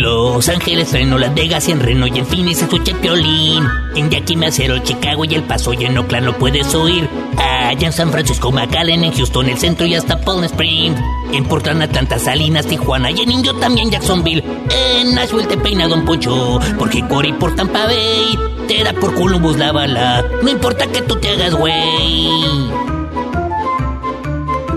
Los Ángeles, Reno, Las Vegas y en Reno y en Phoenix escucha Piolín. En Yakima, Macero, Chicago y El Paso y en Oakland lo puedes oír. Allá en San Francisco, McAllen, en Houston, el centro y hasta Palm Springs. En Portland, Atlanta, Salinas, Tijuana y en Indio también Jacksonville. En Nashville te peina Don Poncho, porque Cory por Tampa Bay te da por Columbus la bala. No importa que tú te hagas güey.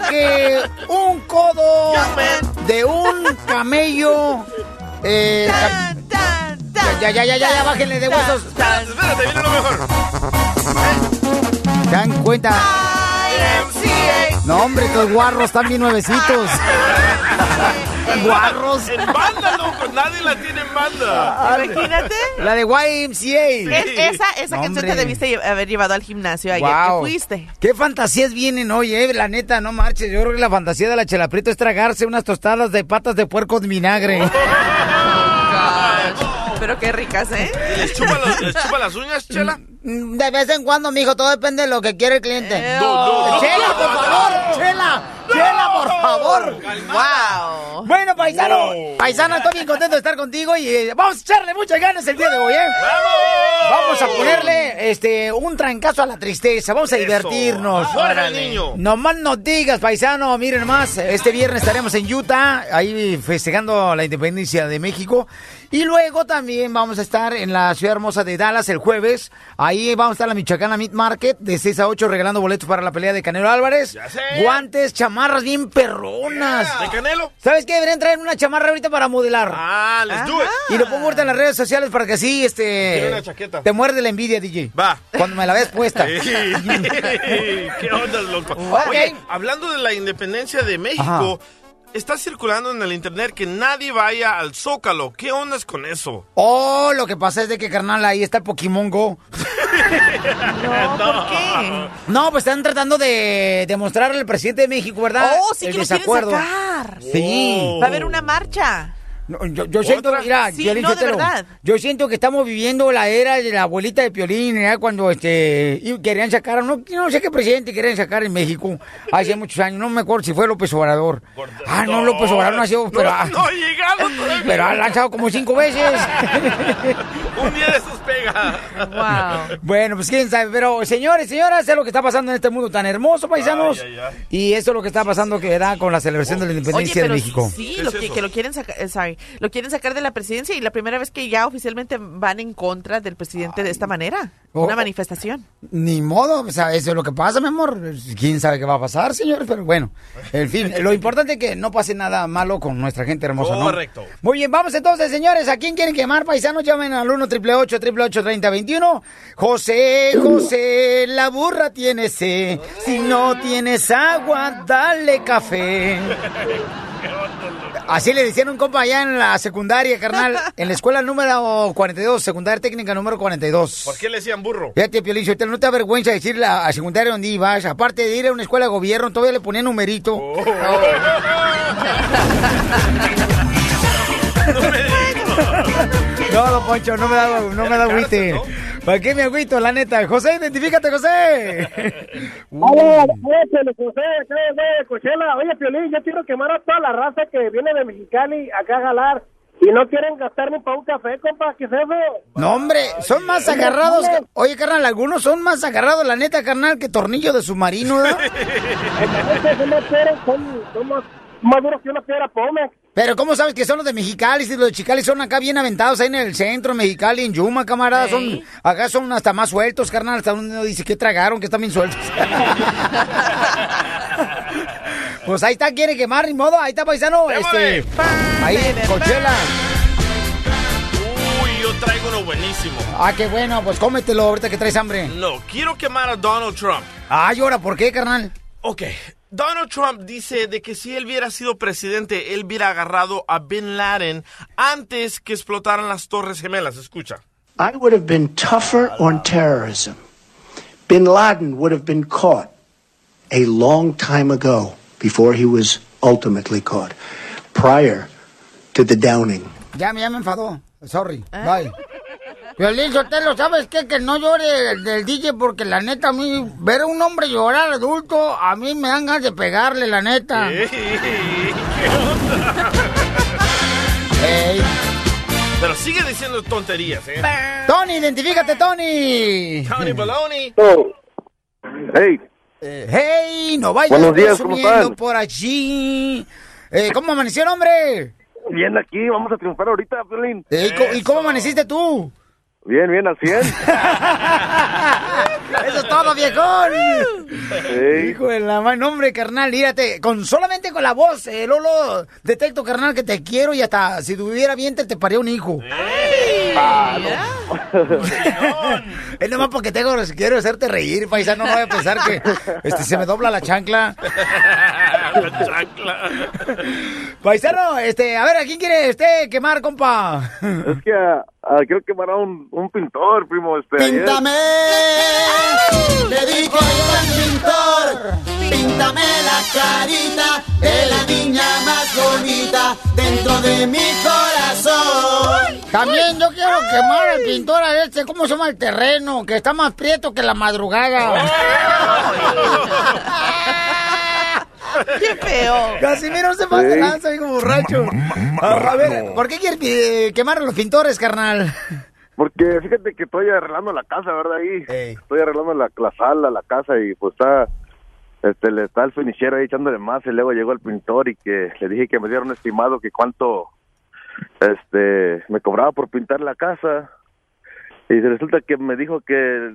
Que un codo de un camello. Eh, ya, ya, ya, ya, ya, bájenle de huesos. Espérate, viene lo mejor. ¿Se dan cuenta? No, hombre, estos guarros están bien nuevecitos. Guarros. En banda, loco. Nadie la tiene en banda. Imagínate. La de YMCA. Es- esa esa No, canción te hombre. debiste haber llevado al gimnasio ayer Guau. que fuiste. ¿Qué fantasías vienen hoy, eh? La neta, no marches. Yo creo que la fantasía de la chela Prieto es tragarse unas tostadas de patas de puerco de vinagre. Pero qué ricas, ¿eh? ¿Y ¿Les chupa, los- les chupa las uñas, Chela? Mm, De vez en cuando, mijo, todo depende de lo que quiere el cliente. No, no, no. ¡Chela, por favor! ¡Wow! Bueno, paisano, paisano, estoy bien contento de estar contigo y eh, vamos a echarle muchas ganas el día de hoy, ¿eh? Vamos a ponerle este un trancazo a la tristeza, vamos a divertirnos. El niño. No más no digas, paisano, miren más, este viernes estaremos en Utah, ahí festejando la independencia de México. Y luego también vamos a estar en la ciudad hermosa de Dallas el jueves. Ahí vamos a estar en la Michoacana Meat Market de 6 a 8 regalando boletos para la pelea de Canelo Álvarez. Ya sé. Guantes, chamarras bien perronas. ¿De Canelo? ¿Sabes qué? Deberían traer una chamarra ahorita para modelar. Ah, let's do it. Y lo pongo ahorita en las redes sociales para que así, este... una chaqueta. Te muerde la envidia, DJ. Va. Cuando me la ves puesta. ¿Qué onda, loco? Oye, hablando de la independencia de México, está circulando en el internet que nadie vaya al Zócalo. ¿Qué ondas con eso? Oh, lo que pasa es de que, carnal, ahí está el Pokémon Go. No, ¿por qué? No, pues están tratando de demostrarle al presidente de México, ¿verdad? Oh, sí el que lo quieren sacar. Sí. Va a haber una marcha. No, yo, yo siento, mira, Sí, Piolín no, de Sotelo, verdad. yo siento que estamos viviendo la era de la abuelita de Piolín, cuando este y querían sacar, no, no sé qué presidente querían sacar en México hace muchos años, no me acuerdo si fue López Obrador. Ah, no, López Obrador no ha sido, pero, No, no ha llegado todavía. pero ha lanzado como cinco veces. Un día de esos pega. Wow. Bueno, pues quién sabe, pero señores, señoras, es lo que está pasando en este mundo tan hermoso, paisanos. Ay, ay, ay. Y eso es lo que está pasando que da con la celebración de la Oye, independencia pero de México. sí, ¿Qué lo es que, lo quieren sacar, eh, lo quieren sacar de la presidencia y la primera vez que ya oficialmente van en contra del presidente de esta manera. Oh. Una manifestación. Ni modo, o sea, eso es lo que pasa, mi amor. ¿Quién sabe qué va a pasar, señores? Pero bueno, en fin, lo importante es que no pase nada malo con nuestra gente hermosa, ¿no? Correcto. Muy bien, vamos entonces, señores. ¿A quién quieren quemar, paisanos? Llamen al 1 888 3021 José, José, la burra tiene sed. Si no tienes agua, dale café. Así le decían un compa allá en la secundaria, carnal. En la escuela número 42, secundaria técnica número 42. ¿Por qué le decían burro? Fíjate, Piolín, no te da vergüenza decirle a, secundaria donde ibas. Aparte de ir a una escuela de gobierno, todavía le ponían numerito. Oh. No, don Poncho, no me da, no me da agüite. ¿Para qué me agüito, la neta? José, identifícate, José. Hola, oye, José, Cochela, oye, Piolín, yo quiero quemar a toda la raza que viene de Mexicali acá a jalar y no quieren gastar ni para un café, compa, ¿qué es eso? No, hombre, son más agarrados. que- Oye, carnal, algunos son más agarrados, la neta, carnal, que tornillo de submarino, ¿verdad? Son más duros, son, son más, más duros que una piedra Pomex. Pero ¿cómo sabes que son los de Mexicali? Si los de Chicali son acá bien aventados ahí en el centro, Mexicali, en Yuma, camarada. Son, acá son hasta más sueltos, carnal. Hasta uno dice que tragaron, que están bien sueltos. pues ahí está, quiere quemar, ni modo. Ahí está, paisano. Este, ahí, Cochela. Uy, yo traigo uno buenísimo. Ah, qué bueno, pues cómetelo ahorita que traes hambre. No, quiero quemar a Donald Trump. Ay, ahora, ¿por qué, carnal? Ok, Donald Trump dice de que si él hubiera sido presidente, él hubiera agarrado a Bin Laden antes que explotaran las Torres Gemelas. Escucha. I would have been tougher on terrorism. Bin Laden would have been caught a long time ago before he was ultimately caught, prior to the downing. Ya, ya me enfadó. Sorry. Bye. Violín Sotelo, ¿sabes qué? Que no llore el del DJ porque la neta a mí, ver a un hombre llorar adulto, a mí me dan ganas de pegarle, la neta. Ey. Pero sigue diciendo tonterías, ¿eh? Tony, identifícate, Tony. Tony Baloney. Hey, Eh, hey, no vayas Buenos días, ¿cómo por allí. Eh, ¿Cómo amaneció, hombre? bien aquí, vamos a triunfar ahorita, Piolín. Eh, ¿y co- ¿Y cómo amaneciste tú? Bien, bien, al 100. Eso es todo, viejón. Ey. Hijo de la mano, hombre, carnal, mírate, con solamente con la voz, eh, Lolo, detecto, carnal, que te quiero y hasta si tuviera bien te, te paría un hijo. es nomás porque tengo, quiero hacerte reír, paisano, no voy a pensar que este, se me dobla la chancla. La chancla. Paisano, este, a ver, ¿a quién quiere este quemar, compa? Es que ah, ah, quiero quemar a un, un pintor, primo. Este, ayer. Píntame, le dijo el pintor, píntame la carita de la niña más bonita dentro de mi corazón. También yo quiero quemar al pintor a este, ¿cómo se llama el terreno? Que está más prieto que la madrugada. ¡Qué feo! Casimiro se pasa lanza, hijo borracho. A, a ver, ¿por qué quieres eh, quemar a los pintores, carnal? Porque fíjate que estoy arreglando la casa, ¿verdad? Ahí. Ey. Estoy arreglando la, la sala, la casa y pues está... Este, le está el finichero ahí echándole más y luego llegó el pintor y que le dije que me diera un estimado que cuánto este me cobraba por pintar la casa y resulta que me dijo que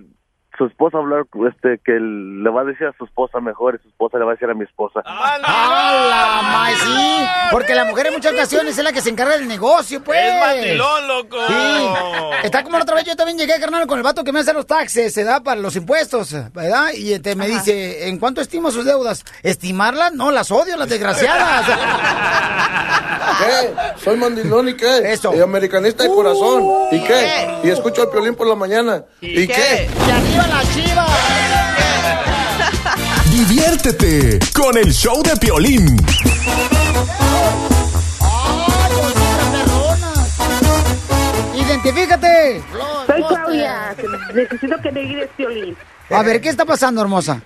su esposa hablar este que le va a decir a su esposa mejor y su esposa le va a decir a mi esposa ¡Hala, ma! Sí, porque la mujer en muchas ocasiones es la que se encarga del negocio, pues. Es mandilón, loco. Sí. Está como la otra vez, yo también llegué, carnal, con el vato que me hace los taxes, se da para los impuestos, ¿verdad? Y este, me dice, ¿en cuánto estimo sus deudas? ¿Estimarlas? No, las odio, las desgraciadas. ¿Qué? Soy mandilón y qué? Eso. Y americanista de corazón. ¿Y qué? Y escucho al piolín por la mañana. ¿Y, qué? ¡Y arriba la chiva! Diviértete con el show de Piolín. ¡Identifícate! Soy Claudia. Necesito que me guíes, Piolín. A ver, ¿qué está pasando, hermosa?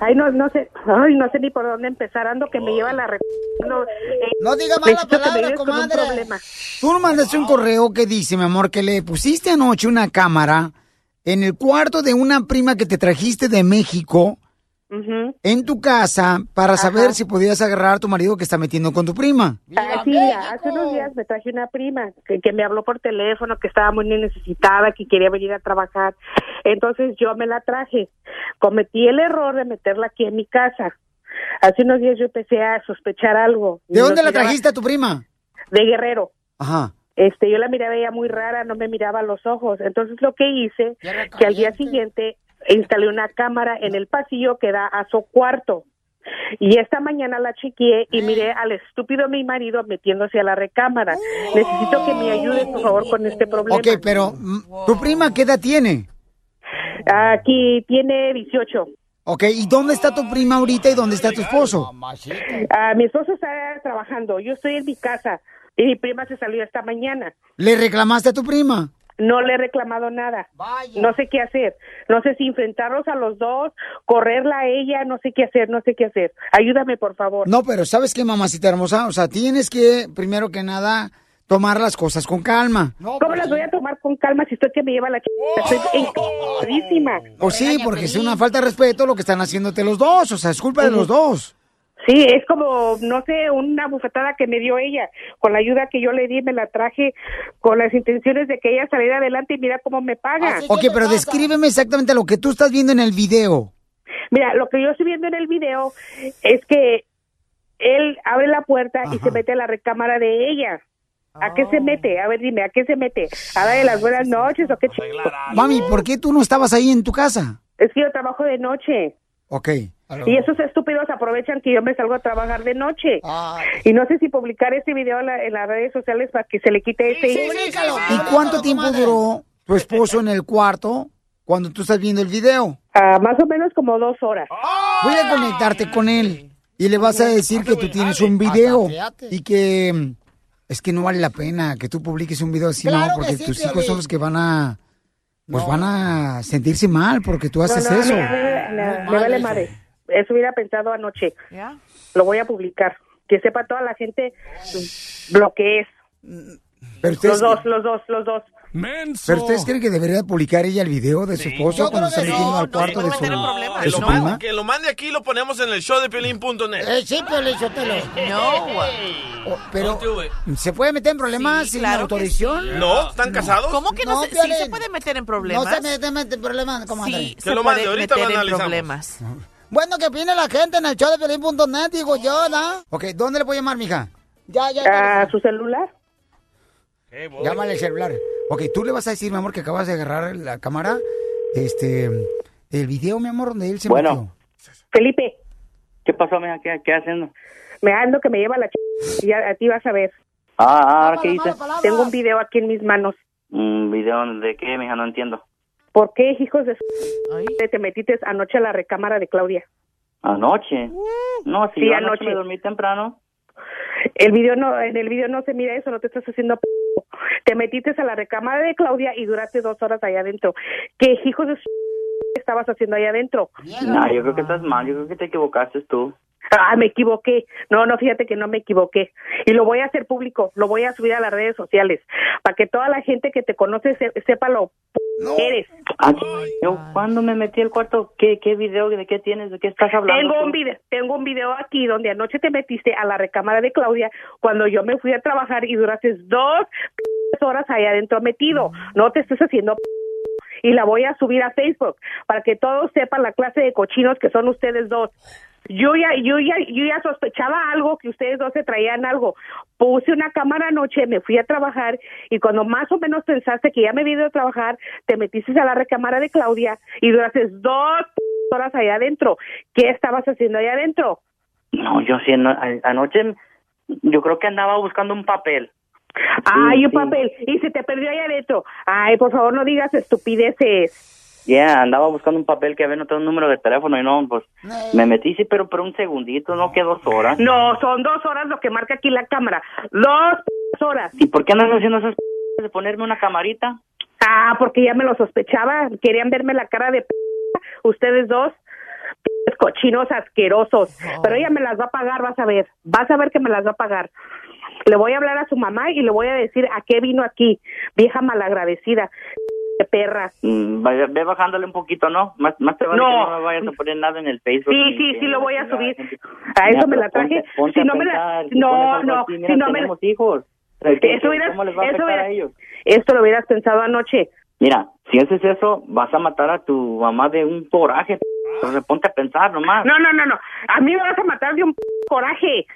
Ay, no, no sé. Ay, no sé ni por dónde empezar. Ando que me lleva la... Re... No, eh, No diga mala palabra, ayudes con un comadre. problema. Tú mandaste un correo que dice, mi amor, que le pusiste anoche una cámara en el cuarto de una prima que te trajiste de México en tu casa para saber si podías agarrar a tu marido que está metiendo con tu prima. Ah, sí, hace unos días me traje una prima que, que me habló por teléfono, que estaba muy necesitada, que quería venir a trabajar. Entonces yo me la traje. Cometí el error de meterla aquí en mi casa. Hace unos días yo empecé a sospechar algo. ¿De dónde la trajiste a tu prima? De Guerrero. Ajá. Este, yo la miraba ella muy rara, no me miraba a los ojos. Entonces lo que hice, que al día siguiente instalé una cámara en el pasillo que da a su cuarto. Y esta mañana la chequeé y miré al estúpido mi marido metiéndose a la recámara. Necesito que me ayudes, por favor, con este problema. Ok, pero mm, ¿tu prima qué edad tiene? Aquí tiene 18. Ok, ¿y dónde está tu prima ahorita y dónde está tu esposo? Ah, mi esposo está trabajando, yo estoy en mi casa y mi prima se salió esta mañana. ¿Le reclamaste a tu prima? No le he reclamado nada. No sé qué hacer. No sé si enfrentarlos a los dos, correrla a ella, no sé qué hacer, no sé qué hacer. Ayúdame, por favor. No, pero ¿sabes qué, mamacita hermosa? O sea, tienes que, primero que nada, tomar las cosas con calma. ¿Cómo las voy a tomar con calma si estoy que me lleva la ch... Estoy encantadísima. Pues sí, porque es una falta de respeto lo que están haciéndote los dos. O sea, es culpa de los dos. Sí, es como, no sé, una bufetada que me dio ella. Con la ayuda que yo le di, me la traje con las intenciones de que ella saliera adelante y mira cómo me paga. Ok, pero descríbeme exactamente lo que tú estás viendo en el video. Mira, lo que yo estoy viendo en el video es que él abre la puerta y se mete a la recámara de ella. ¿A qué se mete? A ver, dime, ¿a qué se mete? ¿A darle las buenas noches o qué ch... Mami, ¿por qué tú no estabas ahí en tu casa? Es que yo trabajo de noche. Ok. Y esos estúpidos aprovechan que yo me salgo a trabajar de noche. Y no sé si publicar ese video en, la- en las redes sociales para que se le quite ese... ¿Y cuánto tiempo duró tu esposo en el cuarto cuando tú estás viendo el video? Ah, más o menos como dos horas. Voy a conectarte con él y le vas a decir que tú tienes un video y que mm, es que no vale la pena que tú publiques un video así, no, Claro porque sí, tus hijos son los que van a pues van a sentirse mal porque tú No, haces no, eso. Me, me- vale madre. Eso hubiera pensado anoche. Lo voy a publicar. Que sepa toda la gente lo que es. Pero Los dos, los dos, los dos. Pero ustedes creen que debería publicar ella el video de su esposo cuando está metiendo al cuarto de su, Que de su lo, prima? mande, que lo mande aquí y lo ponemos en el show de Piolín.net. Eh, sí, Piolín, Sotelo. No, Pero se puede meter en problemas sin autorización. ¿No? ¿Están casados? ¿Cómo que no, se, sí se puede meter en problemas? No se mete, mete en problemas, comadre. Sí, se lo mande, puede ahorita lo meter en analizamos. problemas. Bueno, que opine la gente en el show de Pelín.net, digo yo, ¿no? Ok, ¿dónde le puedo llamar, mija? Ya, ya. ¿A su celular? Llámale el celular. Ok, tú le vas a decir, mi amor, que acabas de agarrar la cámara, este, el video, mi amor, donde él se Bueno. metió. Felipe, ¿Qué pasó, mija? ¿Qué, qué haciendo? me ando que me lleva la ch... Y a, a ti vas a ver. Ah, ah, ¿ahora qué hice? Tengo un video aquí en mis manos. ¿Un video de qué, mija? No entiendo. ¿Por qué, hijos de su... te metiste anoche a la recámara de Claudia? ¿Anoche? No, si Sí, yo anoche anoche. me dormí temprano. El video no, en el video no se mira eso, no te estás haciendo p... Te metiste a la recámara de Claudia y duraste dos horas allá adentro. ¿Qué hijos de su... estabas haciendo allá adentro? No, yo creo que estás mal. Yo creo que te equivocaste tú. Ah, me equivoqué. No, no, fíjate que no me equivoqué. Y lo voy a hacer público, lo voy a subir a las redes sociales, para que toda la gente que te conoce se- sepa lo que eres. Ah, yo cuando me metí al cuarto, ¿qué, qué video? ¿De qué tienes? ¿De qué estás hablando? Tengo un video, tengo un video aquí donde anoche te metiste a la recámara de Claudia cuando yo me fui a trabajar y duraste dos horas ahí adentro metido. No te estés haciendo y la voy a subir a Facebook para que todos sepan la clase de cochinos que son ustedes dos. Yo ya, yo ya, yo ya sospechaba algo, que ustedes dos se traían algo. Puse una cámara anoche, me fui a trabajar y cuando más o menos pensaste que ya me había ido a trabajar, te metiste a la recámara de Claudia y duraste dos horas allá adentro. ¿Qué estabas haciendo allá adentro? No, yo sí, anoche yo creo que andaba buscando un papel. Ay, Sí, un sí. papel. Y se te perdió allá adentro. Ay, por favor, no digas estupideces. Ya, andaba buscando un papel que había notado un número de teléfono y no, pues me metí, sí, pero por un segundito, no que dos horas. No, son dos horas lo que marca aquí la cámara. Dos horas. ¿Y por qué andas haciendo esas de ponerme una camarita? Ah, porque ya me lo sospechaba. Querían verme la cara de p ustedes dos. p- cochinos asquerosos. Pero ella me las va a pagar, vas a ver. Vas a ver que me las va a pagar. Le voy a hablar a su mamá y le voy a decir a qué vino aquí, vieja malagradecida. Perra. Mm, vaya- ve bajándole un poquito, ¿no? Más, más te vale No. que no me vayas a poner nada en el Facebook. Sí, sí, sí lo voy a subir. A eso me la traje. ponte- ponte Si no me la... No, no, así, mira, si no me la... hijos. ¿Qué- qué- Eso hubieras, ¿Cómo les va a eso afectar hubieras- a ellos? Esto lo hubieras pensado anoche. Mira, si haces eso, vas a matar a tu mamá de un coraje. Entonces ponte a pensar nomás. No, no, no, no. A mí me vas a matar de un coraje.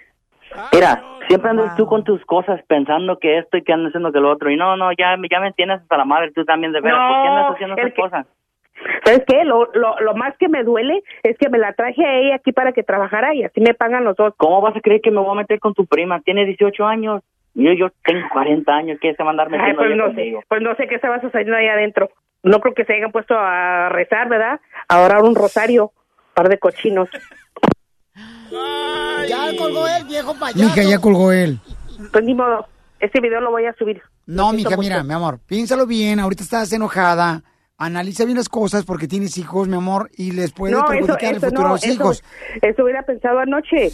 Mira, siempre andas tú con tus cosas pensando que esto y que andas haciendo que lo otro. Y no, no, ya, ya me tienes hasta la madre tú también de veras. ¿Por qué andas No, haciendo esas que- cosas? ¿Sabes qué? Lo, lo, lo más que me duele es que me la traje a ella aquí para que trabajara y así me pagan los dos. ¿Cómo vas a creer que me voy a meter con tu prima? Tiene 18 años. Yo, yo tengo 40 años. ¿Qué se va a andar Ay, pues no sé, pues no sé qué se va sucediendo ahí adentro. No creo que se hayan puesto a rezar, ¿verdad? A orar un rosario, par de cochinos. Ya colgó el viejo payaso. Mija, ya colgó él. Pues ni modo, este video lo voy a subir. No, mija, mucho. mira, mi amor, piénsalo bien, ahorita estás enojada, analiza bien las cosas porque tienes hijos, mi amor, y les puede No, eso, el futuro no, a los eso, hijos. eso hubiera pensado anoche.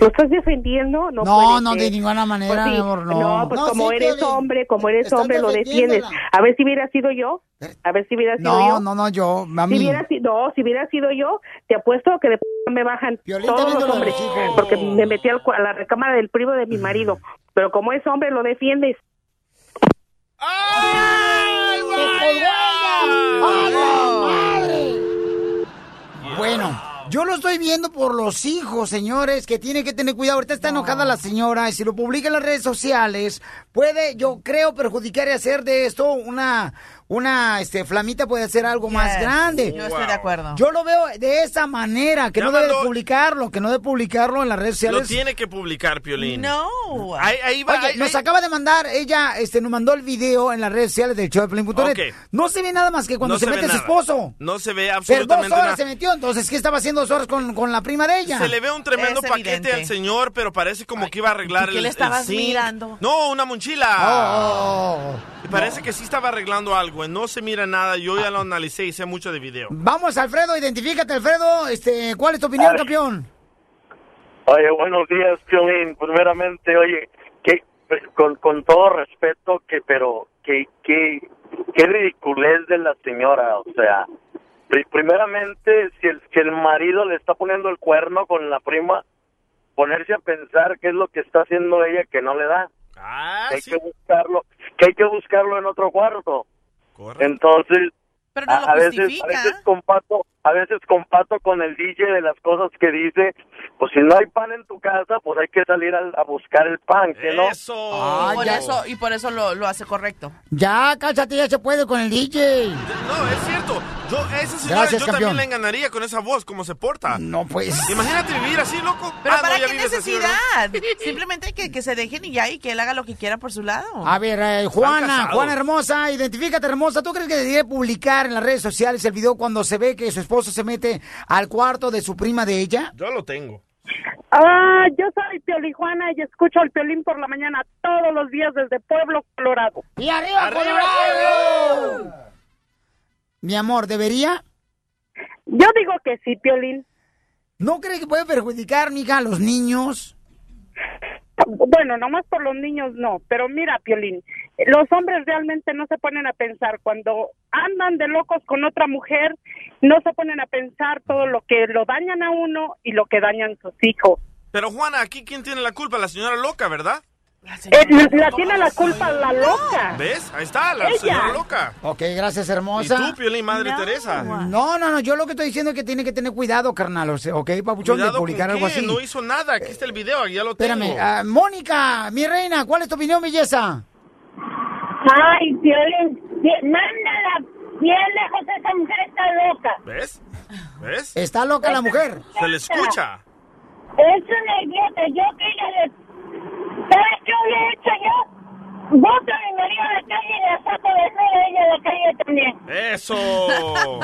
¿Lo estás defendiendo? No, No, no, de ninguna manera, Pues sí. mi amor, no. pues No, como sí, eres hombre, como eres Están hombre, lo defiendes. A ver si hubiera sido yo. A ver si hubiera sido No, yo. no, no, yo, Si mami. hubiera no, si hubiera sido yo, te apuesto que de p me bajan todos los lo hombres, los porque me metí al a la recámara del primo de mi marido. Pero como es hombre, lo defiendes. Bueno, yo lo estoy viendo por los hijos, señores, que tiene que tener cuidado. Ahorita está enojada la señora y si lo publica en las redes sociales, puede, yo creo, perjudicar y hacer de esto una, una, este, flamita puede hacer algo más grande. yo estoy de acuerdo. Yo lo veo de esa manera, que Ya no debe publicarlo, que no debe publicarlo en las redes Lo sociales. tiene que publicar, Piolín. No. Ahí, ahí va. Oye, ahí- nos ahí- acaba de mandar, ella este, nos mandó el video en las redes sociales del show de Pelín.net. Ok. No se ve nada más que cuando No se, se mete su esposo. No se ve Pero dos absolutamente horas nada. se metió, entonces, ¿qué estaba haciendo dos horas con, con la prima de ella? Se le ve un tremendo Es paquete evidente. al señor, pero parece como que iba a arreglar ¿y qué el le estabas el mirando? No, una mochila. Oh. Y parece que sí estaba arreglando algo. No se mira nada. Yo ya lo analicé y sé mucho de video. Vamos, Alfredo, identifícate, Alfredo. Este, ¿Cuál es tu opinión, campeón? Oye, buenos días, Piolín. Primeramente, oye, que con, con todo respeto, que pero que que qué ridiculez de la señora, o sea, pri- primeramente si el si el marido le está poniendo el cuerno con la prima, ponerse a pensar qué es lo que está haciendo ella que no le da. Ah, que hay que buscarlo, que hay que buscarlo en otro cuarto. Entonces, Pero no a, lo a veces, a veces comparto, a veces comparto con el DJ de las cosas que dice, pues si no hay pan en tu casa, pues hay que salir al- a, buscar el pan, que no. Ah, y por ya. eso, y por eso lo, lo hace correcto. Ya, cállate, ya se puede con el DJ. No, es cierto. Yo, esa señora Gracias, yo campeón. también la enganaría con esa voz, como se porta. No, pues. Imagínate vivir así, loco. Pero Ah, no, ¿para ya qué vives así, necesidad? Simplemente que, que se dejen y ya, y que él haga lo que quiera por su lado. A ver, eh, Juana. Juana hermosa, identifícate hermosa. ¿Tú crees que debería publicar en las redes sociales el video cuando se ve que su esposo se mete al cuarto de su prima de ella? Yo lo tengo. Ah, yo soy Piolijuana y escucho al Piolín por la mañana todos los días desde Pueblo, Colorado. ¡Y arriba, Colorado! Mi amor, ¿debería? Yo digo que sí, Piolín. ¿No cree que puede perjudicar, mija, a los niños? Bueno, nomás por los niños no, pero mira, Piolín, los hombres realmente no se ponen a pensar cuando andan de locos con otra mujer, no se ponen a pensar todo lo que lo dañan a uno y lo que dañan sus hijos. Pero Juana, aquí quién tiene la culpa? La señora loca, ¿verdad? Eh, la tiene la culpa la loca. ¿Ves? Ahí está, la Ella. señora loca. Ok, gracias, Y hermosa. tú, Piolín, Madre Teresa. No, no, no, yo lo que estoy diciendo es que tiene que tener cuidado, carnal, o sea, ok, papuchón, de publicar algo qué, así. no hizo nada. Aquí está el video, ya lo tengo. Espérame, ah, Mónica, mi reina, ¿cuál es tu opinión, belleza? Ay, Piolín, bien- mándala bien lejos, esa mujer está loca. ¿Ves? ¿Ves? Está loca la mujer. Se le escucha. Es una idiota, yo que ella le... ¿Sabes qué hubiera hecho yo? Boto a mi marido a la calle y la saco de ella a la calle también. Eso.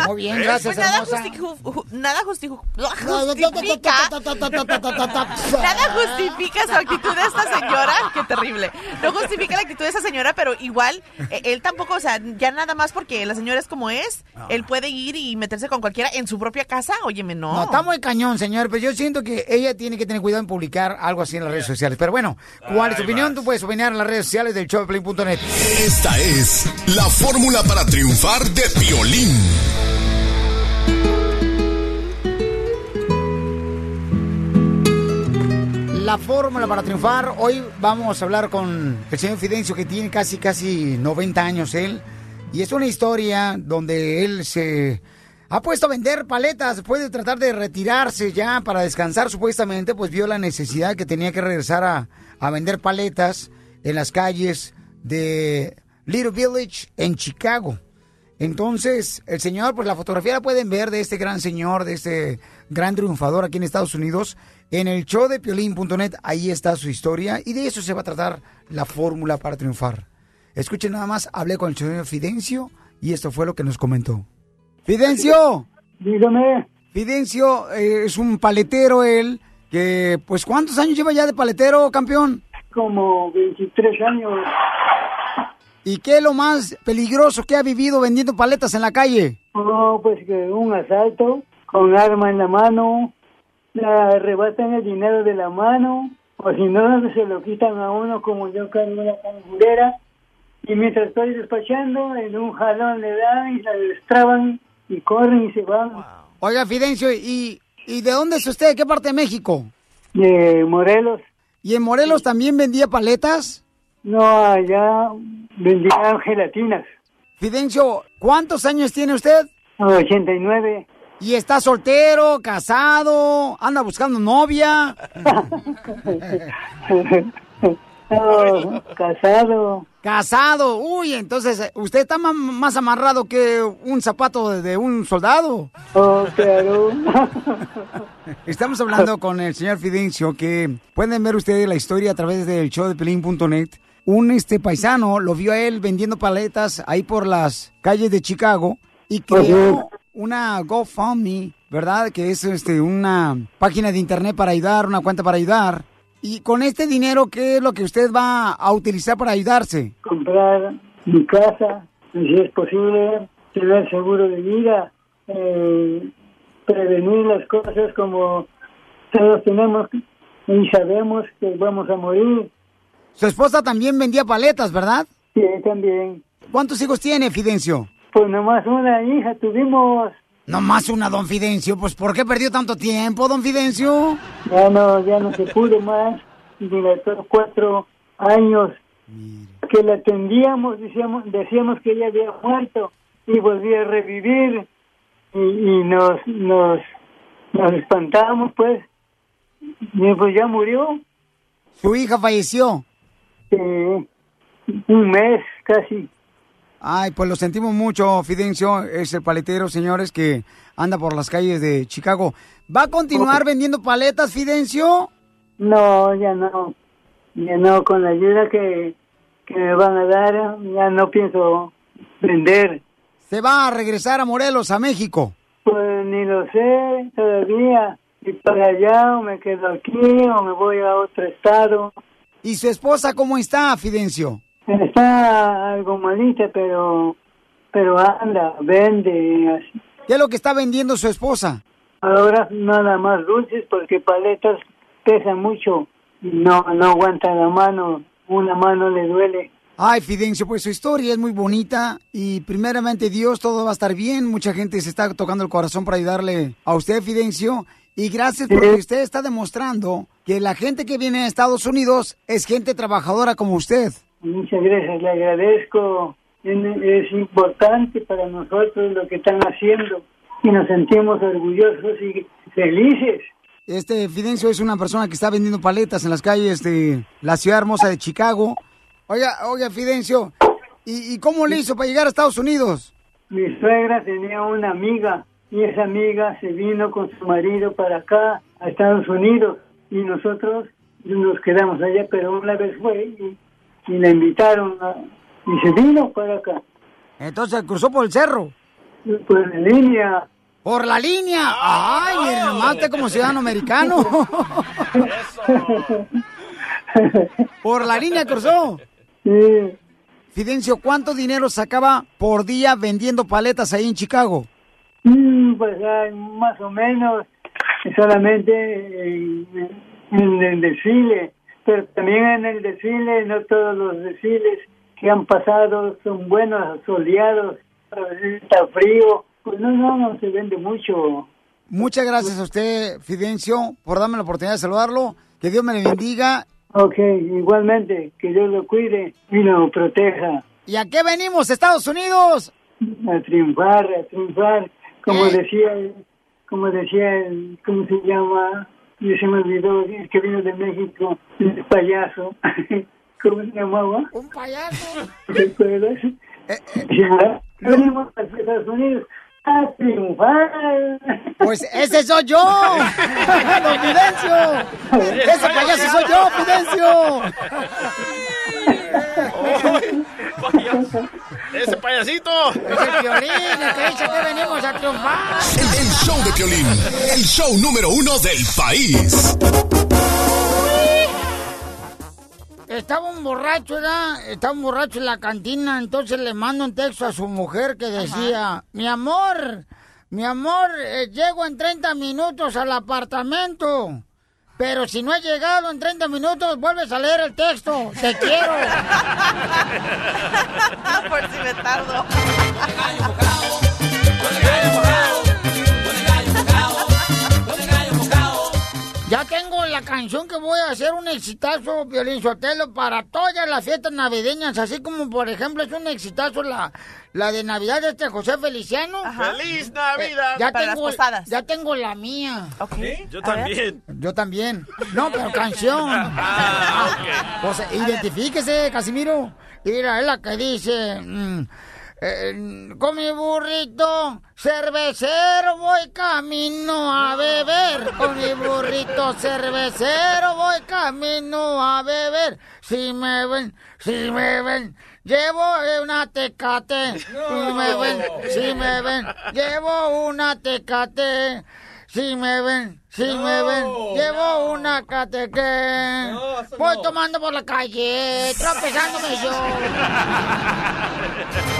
Muy bien, ¿Eh? gracias, Pues nada, hermosa. justifica, ju- nada justifica, justifica, nada justifica su actitud de esta señora, qué terrible. No justifica la actitud de esa señora, pero igual eh, él tampoco, o sea, ya nada más porque la señora es como es, él puede ir y meterse con cualquiera en su propia casa, óyeme, no. No, está muy cañón, señor, pero yo siento que ella tiene que tener cuidado en publicar algo así en las redes sociales. Pero bueno, ¿cuál es tu opinión? Tú puedes opinar en las redes sociales del Esta es la fórmula para triunfar de violín. La fórmula para triunfar. Hoy vamos a hablar con el señor Fidencio, que tiene casi, casi 90 años él. Y es una historia donde él se ha puesto a vender paletas. Después de tratar de retirarse ya para descansar, supuestamente, pues vio la necesidad que tenía que regresar a, a vender paletas en las calles de Little Village en Chicago. Entonces, el señor, pues la fotografía la pueden ver de este gran señor, de este gran triunfador aquí en Estados Unidos, en el show de piolín.net. Ahí está su historia y de eso se va a tratar la fórmula para triunfar. Escuchen nada más, hablé con el señor Fidencio y esto fue lo que nos comentó. Fidencio. Dígame. Fidencio eh, es un paletero él, que pues ¿cuántos años lleva ya de paletero, campeón? Como 23 años. ¿Y qué es lo más peligroso que ha vivido vendiendo paletas en la calle? Oh, pues que un asalto con arma en la mano, le arrebatan el dinero de la mano, o si no, se lo quitan a uno como yo cargo una cangurera, y mientras estoy despachando, en un jalón le dan y la destraban y corren y se van. Oiga, Fidencio, ¿y, ¿y de dónde es usted? ¿De qué parte de México? De Morelos. ¿Y en Morelos también vendía paletas? No, allá vendían gelatinas. Fidencio, ¿cuántos años tiene usted? 89. ¿Y está soltero, casado, anda buscando novia? Oh, casado. Casado. Uy, entonces usted está ma- más amarrado que un zapato de- de un soldado. Oh, claro. Estamos hablando con el señor Fidencio, que pueden ver ustedes la historia a través del show de Pelín.net. Un este paisano lo vio a él vendiendo paletas ahí por las calles de Chicago y creó una GoFundMe, ¿verdad? Que es este una página de internet para ayudar, una cuenta para ayudar. Y con este dinero, ¿qué es lo que usted va a utilizar para ayudarse? comprar mi casa, si es posible, tener seguro de vida, eh, prevenir las cosas como todos tenemos y sabemos que vamos a morir. Su esposa también vendía paletas, ¿verdad? Sí, también. ¿Cuántos hijos tiene, Fidencio? Pues nomás una hija tuvimos. Nomás una, don Fidencio. Pues, ¿por qué perdió tanto tiempo, don Fidencio? Ya no, ya no se pudo más. Durante cuatro años que la atendíamos, decíamos, decíamos que ella había muerto y volvía a revivir y, y nos, nos, nos espantamos, pues. Y pues ya murió. Su hija falleció. Sí, un mes casi. Ay, pues lo sentimos mucho, Fidencio. Es el paletero, señores, que anda por las calles de Chicago. ¿Va a continuar vendiendo paletas, Fidencio? No, ya no. Ya no, con la ayuda que, que me van a dar, ya no pienso vender. ¿Se va a regresar a Morelos, a México? Pues ni lo sé todavía. Y para allá, o me quedo aquí, o me voy a otro estado. ¿Y su esposa cómo está, Fidencio? Está algo malita, pero, pero anda, vende. Así. ¿Qué es lo que está vendiendo su esposa? Ahora nada más dulces, porque paletas pesan mucho. No, no aguanta la mano. Una mano le duele. Ay, Fidencio, pues su historia es muy bonita y primeramente Dios, todo va a estar bien. Mucha gente se está tocando el corazón para ayudarle a usted, Fidencio. Y gracias porque usted está demostrando que la gente que viene a Estados Unidos es gente trabajadora como usted. Muchas gracias, le agradezco. Es, importante para nosotros lo que están haciendo y nos sentimos orgullosos y felices. Este Fidencio es una persona que está vendiendo paletas en las calles de la ciudad hermosa de Chicago. Oiga, oiga, Fidencio, ¿y, y cómo le hizo para llegar a Estados Unidos? Mi suegra tenía una amiga y esa amiga se vino con su marido para acá, a Estados Unidos, y nosotros nos quedamos allá, pero una vez fue y, y la invitaron a- y se vino para acá. Entonces cruzó por el cerro. Pues en línea. Por la línea. Ay, nomás, usted como ciudadano americano. Por la línea cruzó. Sí. Fidencio, ¿cuánto dinero sacaba por día vendiendo paletas ahí en Chicago? Mm, Pues hay más o menos solamente en, en el desfile, pero también en el desfile, no todos los desfiles que han pasado son buenos, soleados, a veces está frío, pues no, no, no se vende mucho. Muchas gracias a usted, Fidencio, por darme la oportunidad de saludarlo. Que Dios me le bendiga. Ok, igualmente, que Dios lo cuide y lo proteja. ¿Y a qué venimos, Estados Unidos? A triunfar, a triunfar, como Eh. decía, como decía, ¿cómo se llama? Ya se me olvidó, que vino de México, el payaso. ¿Cómo se llamaba? Un payaso. ¿Te acuerdas? Eh, Ya, Venimos a Estados Unidos a triunfar. Pues ese soy yo, don Fidencio. Ese payaso soy yo, Fidencio. ¡Ese payasito! Es el violín, el que venimos a triunfar. El, el show de Piolín, el show número uno del país. Estaba un borracho, ¿verdad? Estaba un borracho en la cantina, entonces le mando un texto a su mujer que decía, mi amor, mi amor, eh, llego en 30 minutos al apartamento. Pero si no he llegado en 30 minutos, vuelves a leer el texto. Te quiero. Por si me tardo. Ya tengo la canción que voy a hacer un exitazo, Violín Sotelo, para todas las fiestas navideñas, así como por ejemplo es un exitazo la, la de Navidad de este José Feliciano. ¡Feliz Navidad! Eh, ya Para tengo, las posadas. ya tengo la mía. Yo también. Yo también. No, pero canción. Ah, ok. Pues identifíquese, Casimiro. Mira, es la que dice... mm, eh, con mi burrito cervecero voy camino a beber. Con mi burrito cervecero voy camino a beber. Si me ven, si me ven, llevo una tecate. Si me ven, si me ven, llevo una tecate. Si me ven, si me ven, llevo una cateque. Voy tomando por la calle, tropezándome yo.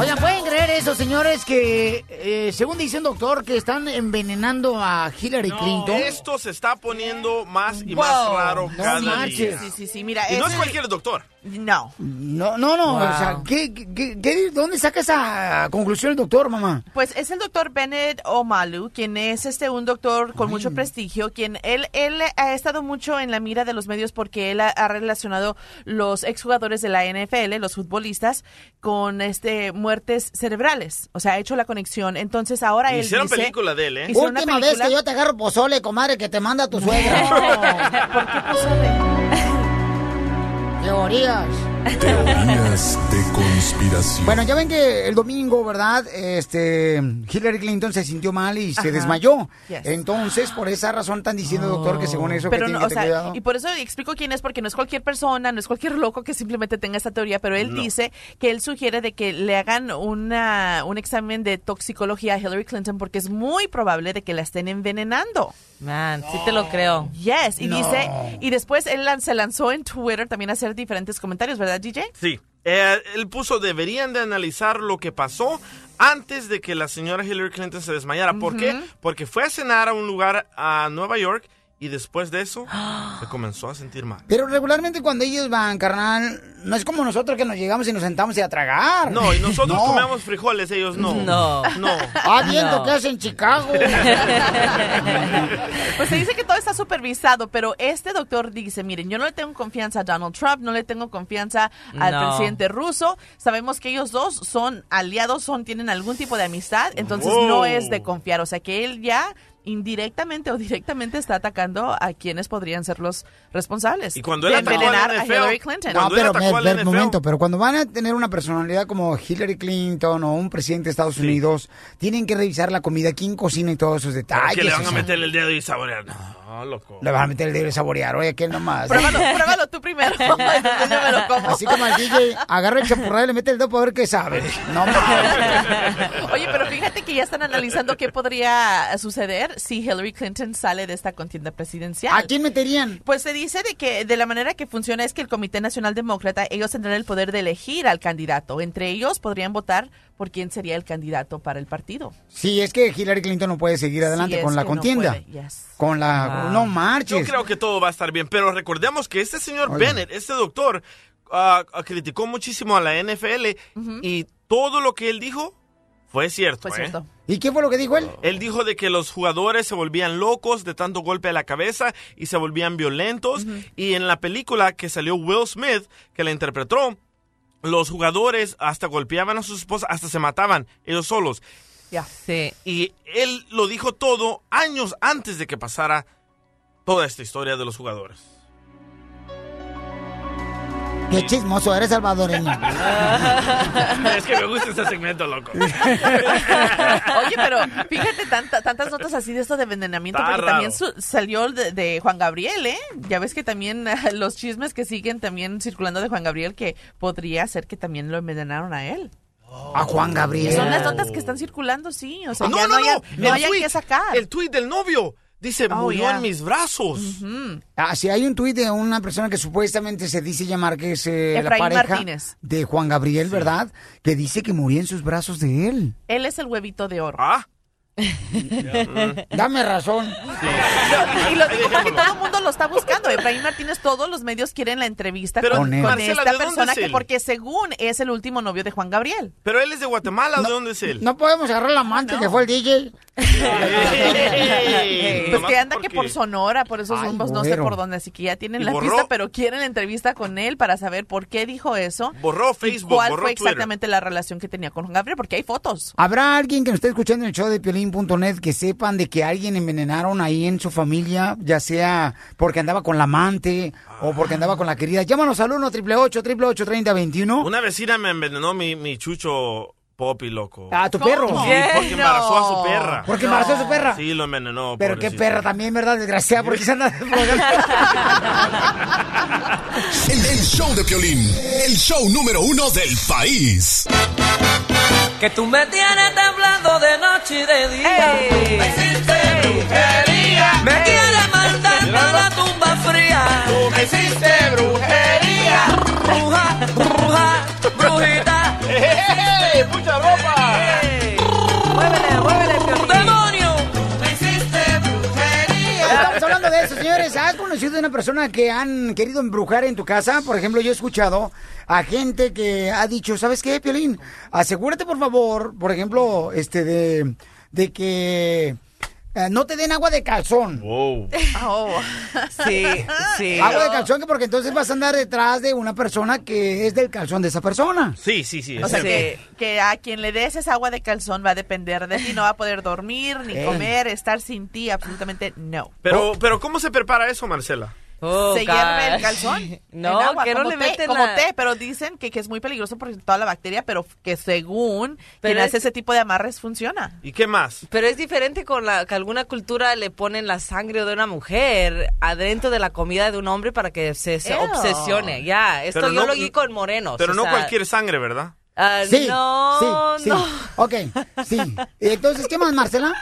Oigan, ¿pueden creer eso, señores? Que eh, según dice un doctor, que están envenenando a Hillary Clinton. Esto se está poniendo más y más raro No cada marches. día. Sí, sí, sí, mira. Y no es cualquier doctor. No. No, no, no. Wow. O sea, ¿qué, qué, qué- dónde saca esa conclusión el doctor, mamá? Pues es el doctor Bennett Omalu, quien es este un doctor con mucho prestigio, quien él, él ha estado mucho en la mira de los medios porque él ha, ha relacionado los exjugadores de la NFL, los futbolistas, con este muertes cerebrales. O sea, ha hecho la conexión. Entonces ahora él Hicieron dice- película de él, ¿eh? Última vez que yo te agarro pozole, comadre, que te manda tu suegra. ¿Por qué pozole? Teorías. Teorías de conspiración. Bueno, ya ven que el domingo, ¿verdad? Este, Hillary Clinton se sintió mal y se Ajá. desmayó. Yes. Entonces, por esa razón están diciendo, doctor, que según eso, Pero que no, tiene o que sea, tener cuidado. y por eso explico quién es, porque no es cualquier persona, no es cualquier loco que simplemente tenga esta teoría, pero él No. dice que él sugiere de que le hagan una, un examen de toxicología a Hillary Clinton porque es muy probable de que la estén envenenando. Man, sí te lo creo. Yes, y No. dice, y después él se lanzó en Twitter también a hacer diferentes comentarios, ¿verdad, DJ? Sí. Eh, él puso, deberían de analizar lo que pasó antes de que la señora Hillary Clinton se desmayara. ¿Por qué? Porque fue a cenar a un lugar a Nueva York y después de eso se comenzó a sentir mal. Pero regularmente cuando ellos van, carnal, no es como nosotros que nos llegamos y nos sentamos y a tragar. No, y nosotros No. comemos frijoles, ellos no. No. No. Ah, viendo qué hacen en Chicago. Pues se dice que todo está supervisado, pero este doctor dice, miren, yo no le tengo confianza a Donald Trump, no le tengo confianza al No. presidente ruso. Sabemos que ellos dos son aliados, son tienen algún tipo de amistad, entonces Wow. no es de confiar. O sea que él ya indirectamente o directamente está atacando a quienes podrían ser los responsables Y cuando él de atacó a NFL, Hillary Clinton. No, pero me- me- momento, pero cuando van a tener una personalidad como Hillary Clinton o un presidente de Estados Unidos, tienen que revisar la comida, quién cocina y todos esos ¿Por detalles. qué le van a meter el dedo y saborear? No. No, loco. Le vas a meter el dedo de saborear, oye, que nomás. Pruébalo, pruébalo tú primero. Entonces yo me lo como. Así como el DJ agarra el champurrado y le mete el dedo para ver qué sabe. No Oye, pero fíjate que ya están analizando qué podría suceder si Hillary Clinton sale de esta contienda presidencial. ¿A quién meterían? Pues se dice de que de la manera que funciona es que el Comité Nacional Demócrata, ellos tendrán el poder de elegir al candidato. Entre ellos podrían votar por quién sería el candidato para el partido. Sí, es que Hillary Clinton no puede seguir adelante Sí, con la que no contienda. puede, yes. Con la... No marches. Yo creo que todo va a estar bien, pero recordemos que este señor Oye. Bennett, este doctor, ah, ah, criticó muchísimo a la NFL y todo lo que él dijo fue cierto. ¿eh? ¿Y qué fue lo que dijo él? Él dijo de que los jugadores se volvían locos de tanto golpe a la cabeza y se volvían violentos. Y en la película que salió Will Smith, que la interpretó, los jugadores hasta golpeaban a sus esposas, hasta se mataban ellos solos. Ya. Sí. Y él lo dijo todo años antes de que pasara toda esta historia de los jugadores. Qué chismoso eres salvadoreño. es que me gusta este segmento, loco. Oye, pero fíjate tanta- tantas notas así de esto de envenenamiento, Está porque raro. también su- salió de, de Juan Gabriel, ¿eh? Ya ves que también los chismes que siguen también circulando de Juan Gabriel que podría ser que también lo envenenaron a él. A Juan Gabriel. Son las notas que están circulando, sí. O sea, no, ya no, no, haya- no. no el hayan tweet, que sacar. El tuit del novio. Dice, Oh, murió yeah. en mis brazos. Ah, sí, hay un tuit de una persona que supuestamente se dice llamar que es eh, la Efraín pareja Martínez. de Juan Gabriel, ¿verdad? Que dice que murió en sus brazos de él. Él es el huevito de oro. Ah. Dame razón. Y lo digo porque todo el mundo lo está buscando. Efraín Martínez, todos los medios quieren la entrevista Pero, con, con Marcela, esta ¿de dónde persona es que él? porque según es el último novio de Juan Gabriel. ¿Pero él es de Guatemala o de dónde es él? No podemos agarrar la amante que fue el DJ. Pues que anda que por Sonora, por esos Ay, rumbos, no sé por dónde, así que ya tienen ¿Y la borró? pista, pero quieren la entrevista con él para saber por qué dijo eso. Borró y Facebook, cuál borró fue Twitter. exactamente la relación que tenía con Juan Gabriel, porque hay fotos. ¿Habrá alguien que nos esté escuchando en el show de Piolín.net que sepan de que alguien envenenaron ahí en su familia, ya sea porque andaba con la amante o porque andaba con la querida? Llámanos al 1 888 888 3021 Una vecina me envenenó mi, mi chucho Poppy, loco. ¿A tu perro? Sí, porque embarazó a su perra. ¿Porque embarazó a su perra? Sí, lo envenenó. Pero qué perra también, ¿verdad? Desgraciada, porque se anda... El, el show de Piolín, el show número uno del país. Que tú me tienes temblando de noche y de día. Me hiciste brujería. Me quieres mandar para la tumba fría. Tú me hiciste brujería. Bruja, bruja, brujita. Conocido de una persona que han querido embrujar en tu casa? Por ejemplo, yo he escuchado a gente que ha dicho, ¿sabes qué, Piolín? Asegúrate, por favor, por ejemplo, este, de, de que eh, no te den agua de calzón. Wow. Oh. Sí, sí. Agua de calzón, que porque entonces vas a andar detrás de una persona que es del calzón de esa persona. Sí, sí, sí. O sea, que a quien le des esa agua de calzón va a depender de ti, no va a poder dormir, ni Eh. comer, estar sin ti, absolutamente no. Pero, pero ¿cómo se prepara eso, Marcela? Oh, se hierve el calzón. No, en agua, que no como le té, meten como la- té, pero dicen que, que es muy peligroso por toda la bacteria, pero que según Pero quien es- hace ese tipo de amarres funciona. ¿Y qué más? Pero es diferente con la que alguna cultura le ponen la sangre de una mujer adentro de la comida de un hombre para que se, obsesione. Ya, esto Pero yo no- lo vi con morenos. Pero no sea, cualquier sangre, ¿verdad? ah, Sí, no, sí, sí. no. Ok, sí. Entonces, ¿qué más, Marcela?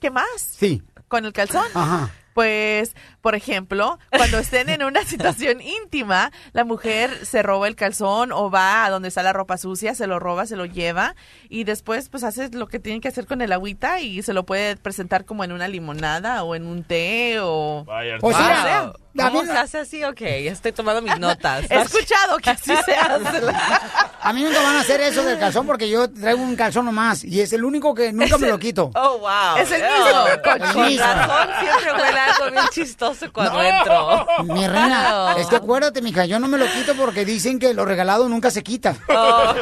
¿Qué más? Sí. ¿Con el calzón? Ajá. Pues, por ejemplo, cuando estén en una situación íntima, la mujer se roba el calzón o va a donde está la ropa sucia, se lo roba, se lo lleva y después pues hace lo que tiene que hacer con el agüita y se lo puede presentar como en una limonada o en un té o... Vaya, O sea, ¿Cómo se hace así? Ok, ya estoy tomando mis notas. He escuchado que así se hace. A mí nunca van a hacer eso del calzón porque yo traigo un calzón nomás y es el único que nunca me lo quito. Oh, wow. Es el mismo. Con El mismo. razón siempre huele algo bien chistoso cuando entro. Mi reina, No. es que acuérdate, mija, yo no me lo quito porque dicen que lo regalado nunca se quita. Oh,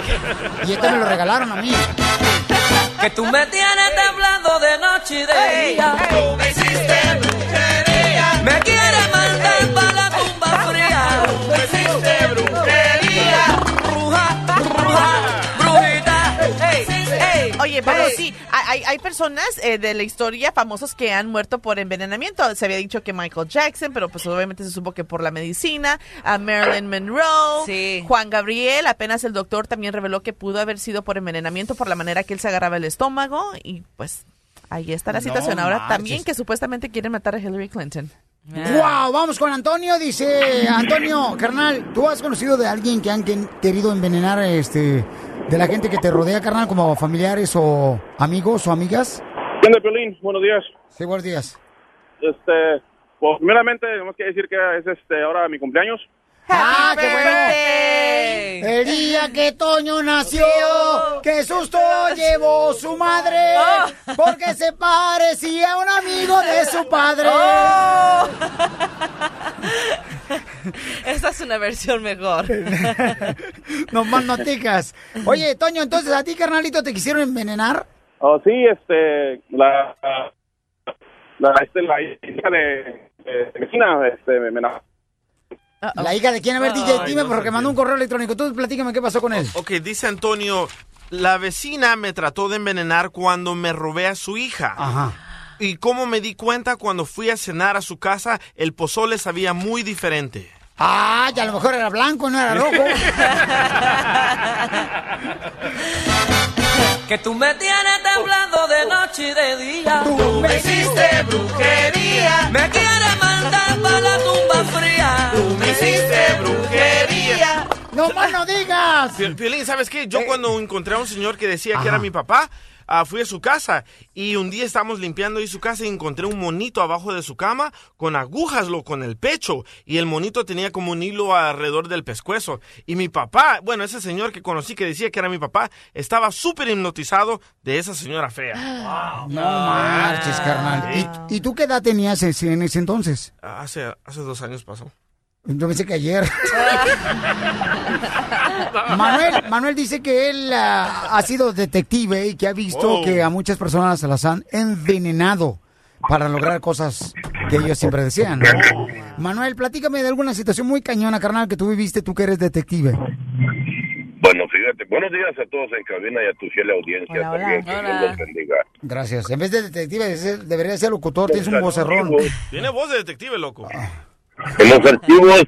Y este me lo regalaron a mí. Que tú me tienes temblando de noche y de día. Tú me hiciste brujería. Me quieres mandar Oye, pero Ey. sí, hay, hay- personas eh, de la historia famosos que han muerto por envenenamiento. Se había dicho que Michael Jackson, pero pues obviamente se supo que por la medicina. A Marilyn Monroe. Juan Gabriel, apenas el doctor también reveló que pudo haber sido por envenenamiento por la manera que él se agarraba el estómago. Y pues ahí está la No situación. Ahora marches. también que supuestamente quieren matar a Hillary Clinton. Wow, vamos con Antonio. Dice Antonio, carnal, ¿tú has conocido de alguien que han que- querido envenenar este de la gente que te rodea, carnal, como familiares o amigos o amigas? ¿Qué onda, Piolín? Buenos días. Sí, buenos días. Este, pues, primeramente, tenemos que decir que es este ahora mi cumpleaños. ¡Ah, qué bueno! El día que Toño nació, qué susto llevó su madre, porque se parecía a un amigo de su padre. Esta es una versión mejor. no más noticas. Oye, Toño, entonces a ti, carnalito, te quisieron envenenar. Oh, sí, este, la, la, este, la hija de, de vecina, este, me, me La hija de quién, a ver, DJ, Ay, dime, no porque mandó un correo electrónico. Tú platícame qué pasó con él. Ok, dice Antonio, la vecina me trató de envenenar cuando me robé a su hija. Ajá. Y cómo me di cuenta cuando fui a cenar a su casa, el pozole sabía muy diferente. Ah, ya a lo mejor era blanco, no era rojo. Que tú me tienes temblando de noche y de día. Tú me hiciste brujería. Me quieres mandar para la tumba fría. Tú me hiciste brujería. ¡No más no digas! Pi- Piolín, ¿sabes qué? Yo cuando encontré a un señor que decía que era mi papá, ah, fui a su casa y un día estábamos limpiando ahí su casa y encontré un monito abajo de su cama con agujas, lo con el pecho y el monito tenía como un hilo alrededor del pescuezo. Y mi papá, bueno, ese señor que conocí que decía que era mi papá, estaba súper hipnotizado de esa señora fea. No marches, carnal. ¿Y, y tú qué edad tenías ese- en ese entonces? Hace, hace dos años pasó. Yo pensé que ayer. Manuel, Manuel dice que él ah, ha sido detective y que ha visto Wow. que a muchas personas se las han envenenado para lograr cosas que ellos siempre desean. ¿no? Manuel, platícame de alguna situación muy cañona, carnal, que tú viviste, tú que eres detective. Bueno, fíjate, buenos días a todos en cabina y a tu fiel audiencia Hola, hola. también. Que Hola. Dios los bendiga. Gracias. En vez de detective, debería ser locutor, tienes un vocerrón. Tiene voz de detective, loco. En los archivos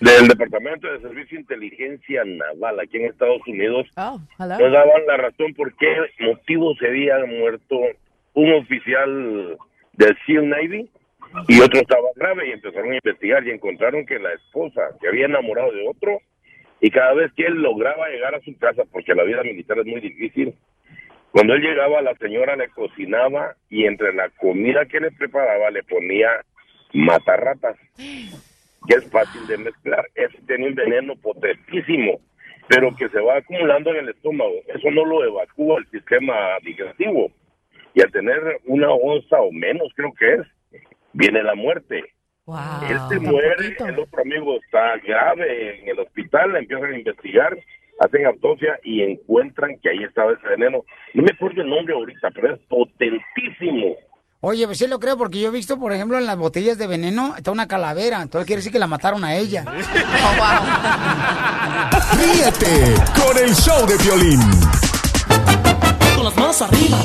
del Departamento de Servicio de Inteligencia Naval aquí en Estados Unidos Oh, nos daban la razón por qué motivo se había muerto un oficial del SEAL Navy y otro estaba grave y empezaron a investigar y encontraron que la esposa se había enamorado de otro y cada vez que él lograba llegar a su casa, porque la vida militar es muy difícil, cuando él llegaba la señora le cocinaba y entre la comida que le preparaba le ponía matarratas, que es fácil de mezclar, es tiene un veneno potentísimo, pero que se va acumulando en el estómago, eso no lo evacúa el sistema digestivo y al tener una onza o menos creo que es, viene la muerte. Él se muere, el otro amigo está grave en el hospital, empiezan a investigar, hacen autopsia y encuentran que ahí estaba ese veneno. No me acuerdo el nombre ahorita, pero es potentísimo. Oye, pues sí lo creo porque yo he visto, por ejemplo, en las botellas de veneno está una calavera, entonces quiere decir que la mataron a ella. Ríete con el show de violín. Con las manos arriba,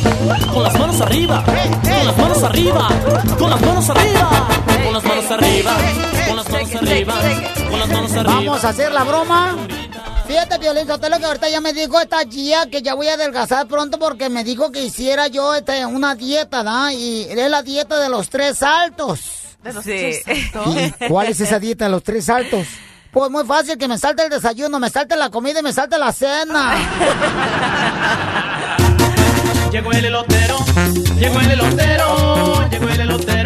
con las manos arriba, con las manos arriba, con las manos arriba, con las manos arriba, con las manos arriba, con las manos arriba. Vamos a hacer la broma. Fíjate, Violín Sotelo, que ahorita ya me dijo esta Gia que ya voy a adelgazar pronto porque me dijo que hiciera yo este, una dieta, ¿no? Y es la dieta de los tres saltos. De los Sí. tres saltos. ¿Y cuál es esa dieta de los tres saltos? Pues muy fácil, que me salte el desayuno, me salte la comida y me salte la cena. Llegó el elotero, llegó el elotero, llegó el elotero.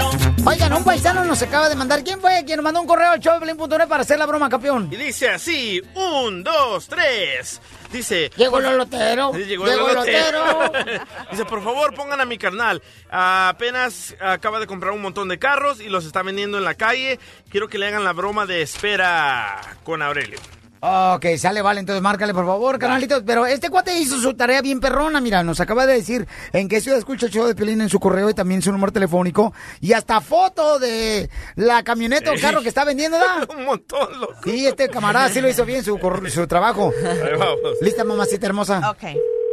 Oigan, un paisano nos acaba de mandar. ¿Quién fue quien nos mandó un correo al showblin.net para hacer la broma, campeón? Y dice así, un, dos, tres. Dice... Llegó el elotero, Sí, Llegó, llegó el elotero. dice, por favor, pongan a mi carnal. Apenas acaba de comprar un montón de carros y los está vendiendo en la calle. Quiero que le hagan la broma de espera con Aurelio. Ok, sale, vale, entonces márcale por favor, canalitos. Pero este cuate hizo su tarea bien perrona, mira, nos acaba de decir en qué ciudad escucha el show de Pelín en su correo y también su número telefónico. Y hasta foto de la camioneta o carro que está vendiendo, ¿verdad? Un montón, loco. Sí, este camarada sí lo hizo bien su, su trabajo. Ahí vamos. ¿Lista, mamacita hermosa? Ok.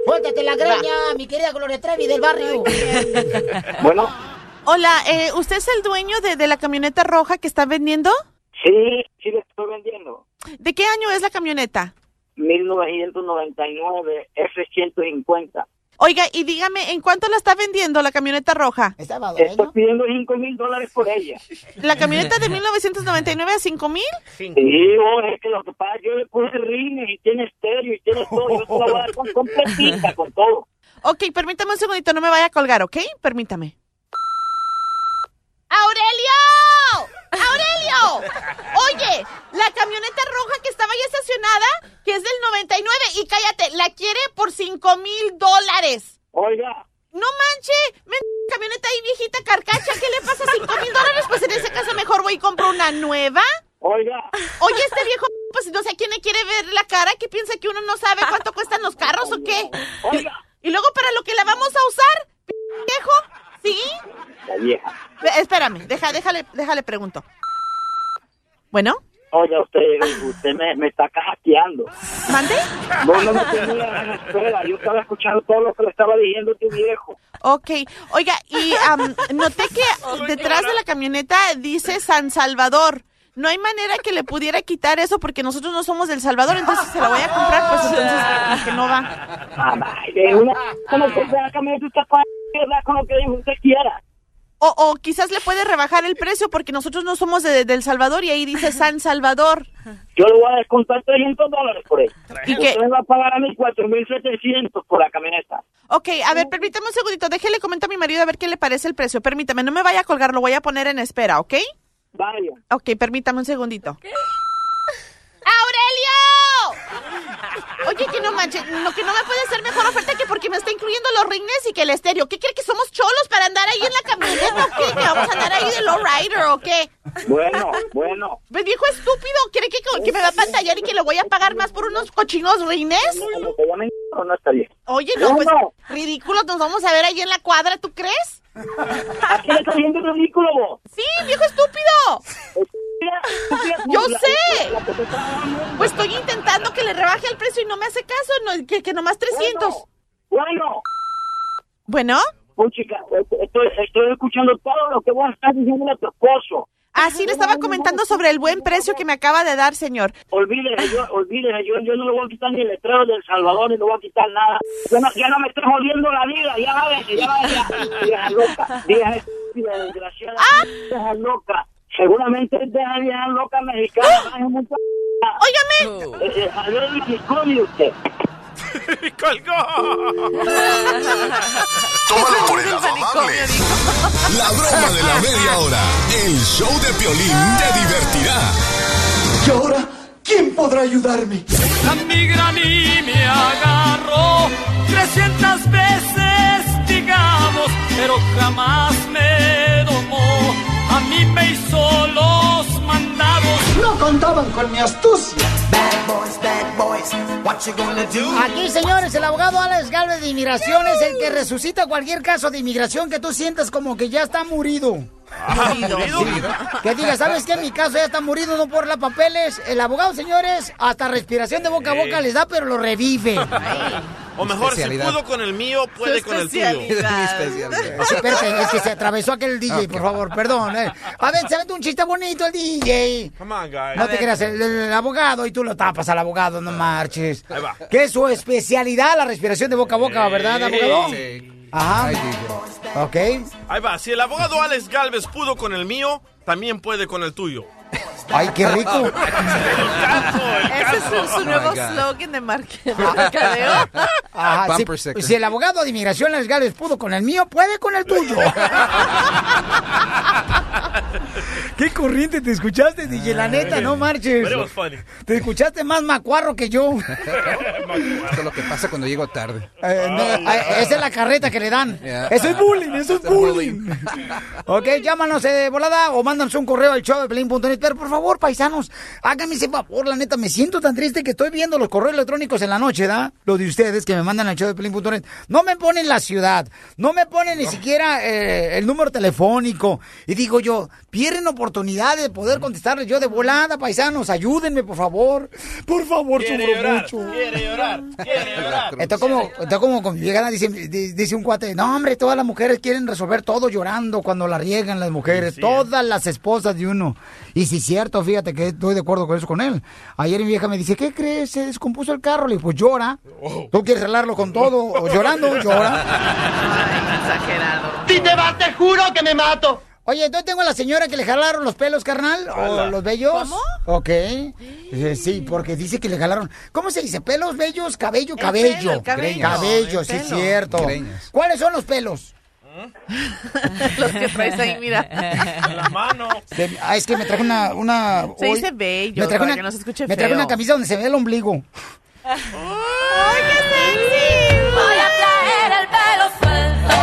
Suéltate la greña, mi querida Gloria Trevi del barrio. Bueno. Hola, eh, ¿usted es el dueño de, de la camioneta roja que está vendiendo? Sí, sí le estoy vendiendo. ¿De qué año es la camioneta? 1999 F-150. Oiga, y dígame, ¿en cuánto la está vendiendo la camioneta roja? Estoy pidiendo 5 mil dólares por ella. ¿La camioneta de 1999 a 5 mil? Sí, oh, es que lo que pasa, yo le puse rines y tiene estéreo y tiene todo. Yo te la voy a dar con, completita, con todo. Ok, permítame un segundito, no me vaya a colgar, ¿ok? Permítame. ¡Aurelio! ¡Aurelio! Oye, la camioneta roja que estaba ahí estacionada, que es del 99, y cállate, la quiere por 5 mil dólares. Oiga. No manche, me camioneta ahí viejita carcacha, ¿qué le pasa a 5 mil dólares? Pues en ese caso mejor voy y compro una nueva. Oiga. Oye, este viejo, pues no sé a quién le quiere ver la cara, que piensa que uno no sabe cuánto cuestan los carros o qué. Oiga. Y luego para lo que la vamos a usar, viejo, ¿sí? La vieja. Espérame, deja, déjale, déjale pregunto. ¿Bueno? Oiga, usted, usted me, me está cajateando. ¿Mande? No, no me tenía en espera. Yo estaba escuchando todo lo que le estaba diciendo tu viejo. Ok, oiga, y am, noté que detrás de la camioneta dice San Salvador. No hay manera que le pudiera quitar eso porque nosotros no somos del Salvador, entonces se la voy a comprar, pues entonces como que no va. Ay, de una, como que la camioneta para con lo que usted quiera. O, o quizás le puede rebajar el precio porque nosotros no somos de, del Salvador y ahí dice San Salvador. Yo le voy a descontar 300 dólares por él. ¿Y qué? Usted me va a pagar a mí 4.700 por la camioneta. Ok, a ver, permítame un segundito, déjele comentar a mi marido a ver qué le parece el precio. Permítame, no me vaya a colgar, lo voy a poner en espera, ¿ok? Vaya. Ok, permítame un segundito. ¡Aurelio! Oye, que no manches, no, que no me puede hacer mejor oferta que porque me está incluyendo los rines y que el estéreo. ¿Qué cree que somos cholos para andar ahí en la camioneta o qué? ¿Que vamos a andar ahí de lowrider o qué? Bueno, bueno. Viejo estúpido, ¿quiere que, que me va a pantallar y que le voy a pagar más por unos cochinos rines? Como llamen, no, no está bien. Oye, no, pues No. ridículos nos vamos a ver ahí en la cuadra, ¿tú crees? ¿A qué le está viendo ridículo? Sí, viejo estúpido. Yo sé. Pues estoy intentando que le rebaje el precio y no me hace caso, no, que, que nomás 300. Bueno. ¿Bueno? Oh, chica, estoy, estoy escuchando todo lo que vos estás diciendo a tu esposo. Ah, sí, le estaba comentando sobre el buen precio que me acaba de dar, señor. Olvídese, yo, olvídese, yo, yo no le voy a quitar ni el letrero del Salvador, ni le voy a quitar nada. Ya no, ya no me estoy jodiendo la vida, ya va, ya va, ya, vieja loca, vieja estúpida, desgraciada, vieja loca. Seguramente es de la vieja loca mexicana. mucha- ¡Óigame! Eh, eh, manicomio usted. Tómalo por el lado amable. La broma de la media hora. El show de Piolín te divertirá. ¿Y ahora quién podrá ayudarme? La migra a mí me agarró 300 veces, digamos, pero jamás me domó. A mí me hizo los mandados. No contaban con mi astucia. Bad boys, bad boys, what you gonna do? Aquí, señores, el abogado Alex Galvez de Inmigración es el que resucita cualquier caso de inmigración que tú sientas como que ya está murido. ¿murido? Sí. Que diga, ¿sabes qué? Mi caso ya está murido, no por la papeles. El abogado, señores, hasta respiración de boca a boca les da, pero lo revive. O mejor, si Especialidad. pudo con el mío, puede con el tuyo. Sí, espérate, es que se atravesó aquel DJ, por favor, perdón. eh. A ver, se mete un chiste bonito el DJ. Come on, guys. No te creas, el, el abogado y tú lo tapas al abogado, no marches. Ahí va. Que es su especialidad, la respiración de boca a boca, ¿verdad, abogado? Sí. Ajá. Ok. Ahí va, si el abogado Alex Galvez pudo con el mío, también puede con el tuyo. Ay, qué rico. Ese es su, su nuevo Oh God. slogan de mercadeo. Ajá, si, si el abogado de inmigración Alex Gales pudo con el mío, puede con el tuyo. Qué corriente te escuchaste, DJ, la neta, no marches. Funny. Te escuchaste más macuarro que yo. Esto es lo que pasa cuando llego tarde. Eh, no, eh, esa es la carreta que le dan. Yeah. Eso es bullying, eso es bullying. ok, llámanos eh, de volada o mándanos un correo al show de Pelín.net. Pero por favor, paisanos, háganme ese favor, la neta, me siento tan triste que estoy viendo los correos electrónicos en la noche, ¿da? Los de ustedes que me mandan al show de Pelín.net. No me ponen la ciudad, no me ponen ni siquiera eh, el número telefónico. Y digo yo, pierden oportunidad de poder contestarles yo de volada, paisanos, ayúdenme, por favor. Por favor, Quiere sufro llorar, mucho. quiere llorar, quiere llorar. Está como, está como con mi vieja, dice, di- dice un cuate, no hombre, todas las mujeres quieren resolver todo llorando cuando la riegan las mujeres, todas las esposas de uno. Y si es cierto, fíjate que estoy de acuerdo con eso con él. Ayer mi vieja me dice, ¿qué crees? Se descompuso el carro. Le digo, pues llora. ¿Tú quieres arreglarlo con todo? O llorando, llora. Exagerado. Si te vas, te juro que me mato. Oye, entonces tengo a la señora que le jalaron los pelos, carnal, o los vellos. ¿Cómo? Ok. Eh, Sí, porque dice que le jalaron. ¿Cómo se dice? ¿Pelos, vellos, cabello, El cabello? pelo, el cabello. Cabello, El sí, pelo. cierto. ¿Cuáles son los pelos? Los que traes ahí, mira. En la mano. Ah, es que me traje una... una Se hoy- dice bello, me traje para una, que no se escuche Me traje feo. una camisa donde se ve el ombligo. ¡Ay, qué sexy! Voy a traer el pelo suelto.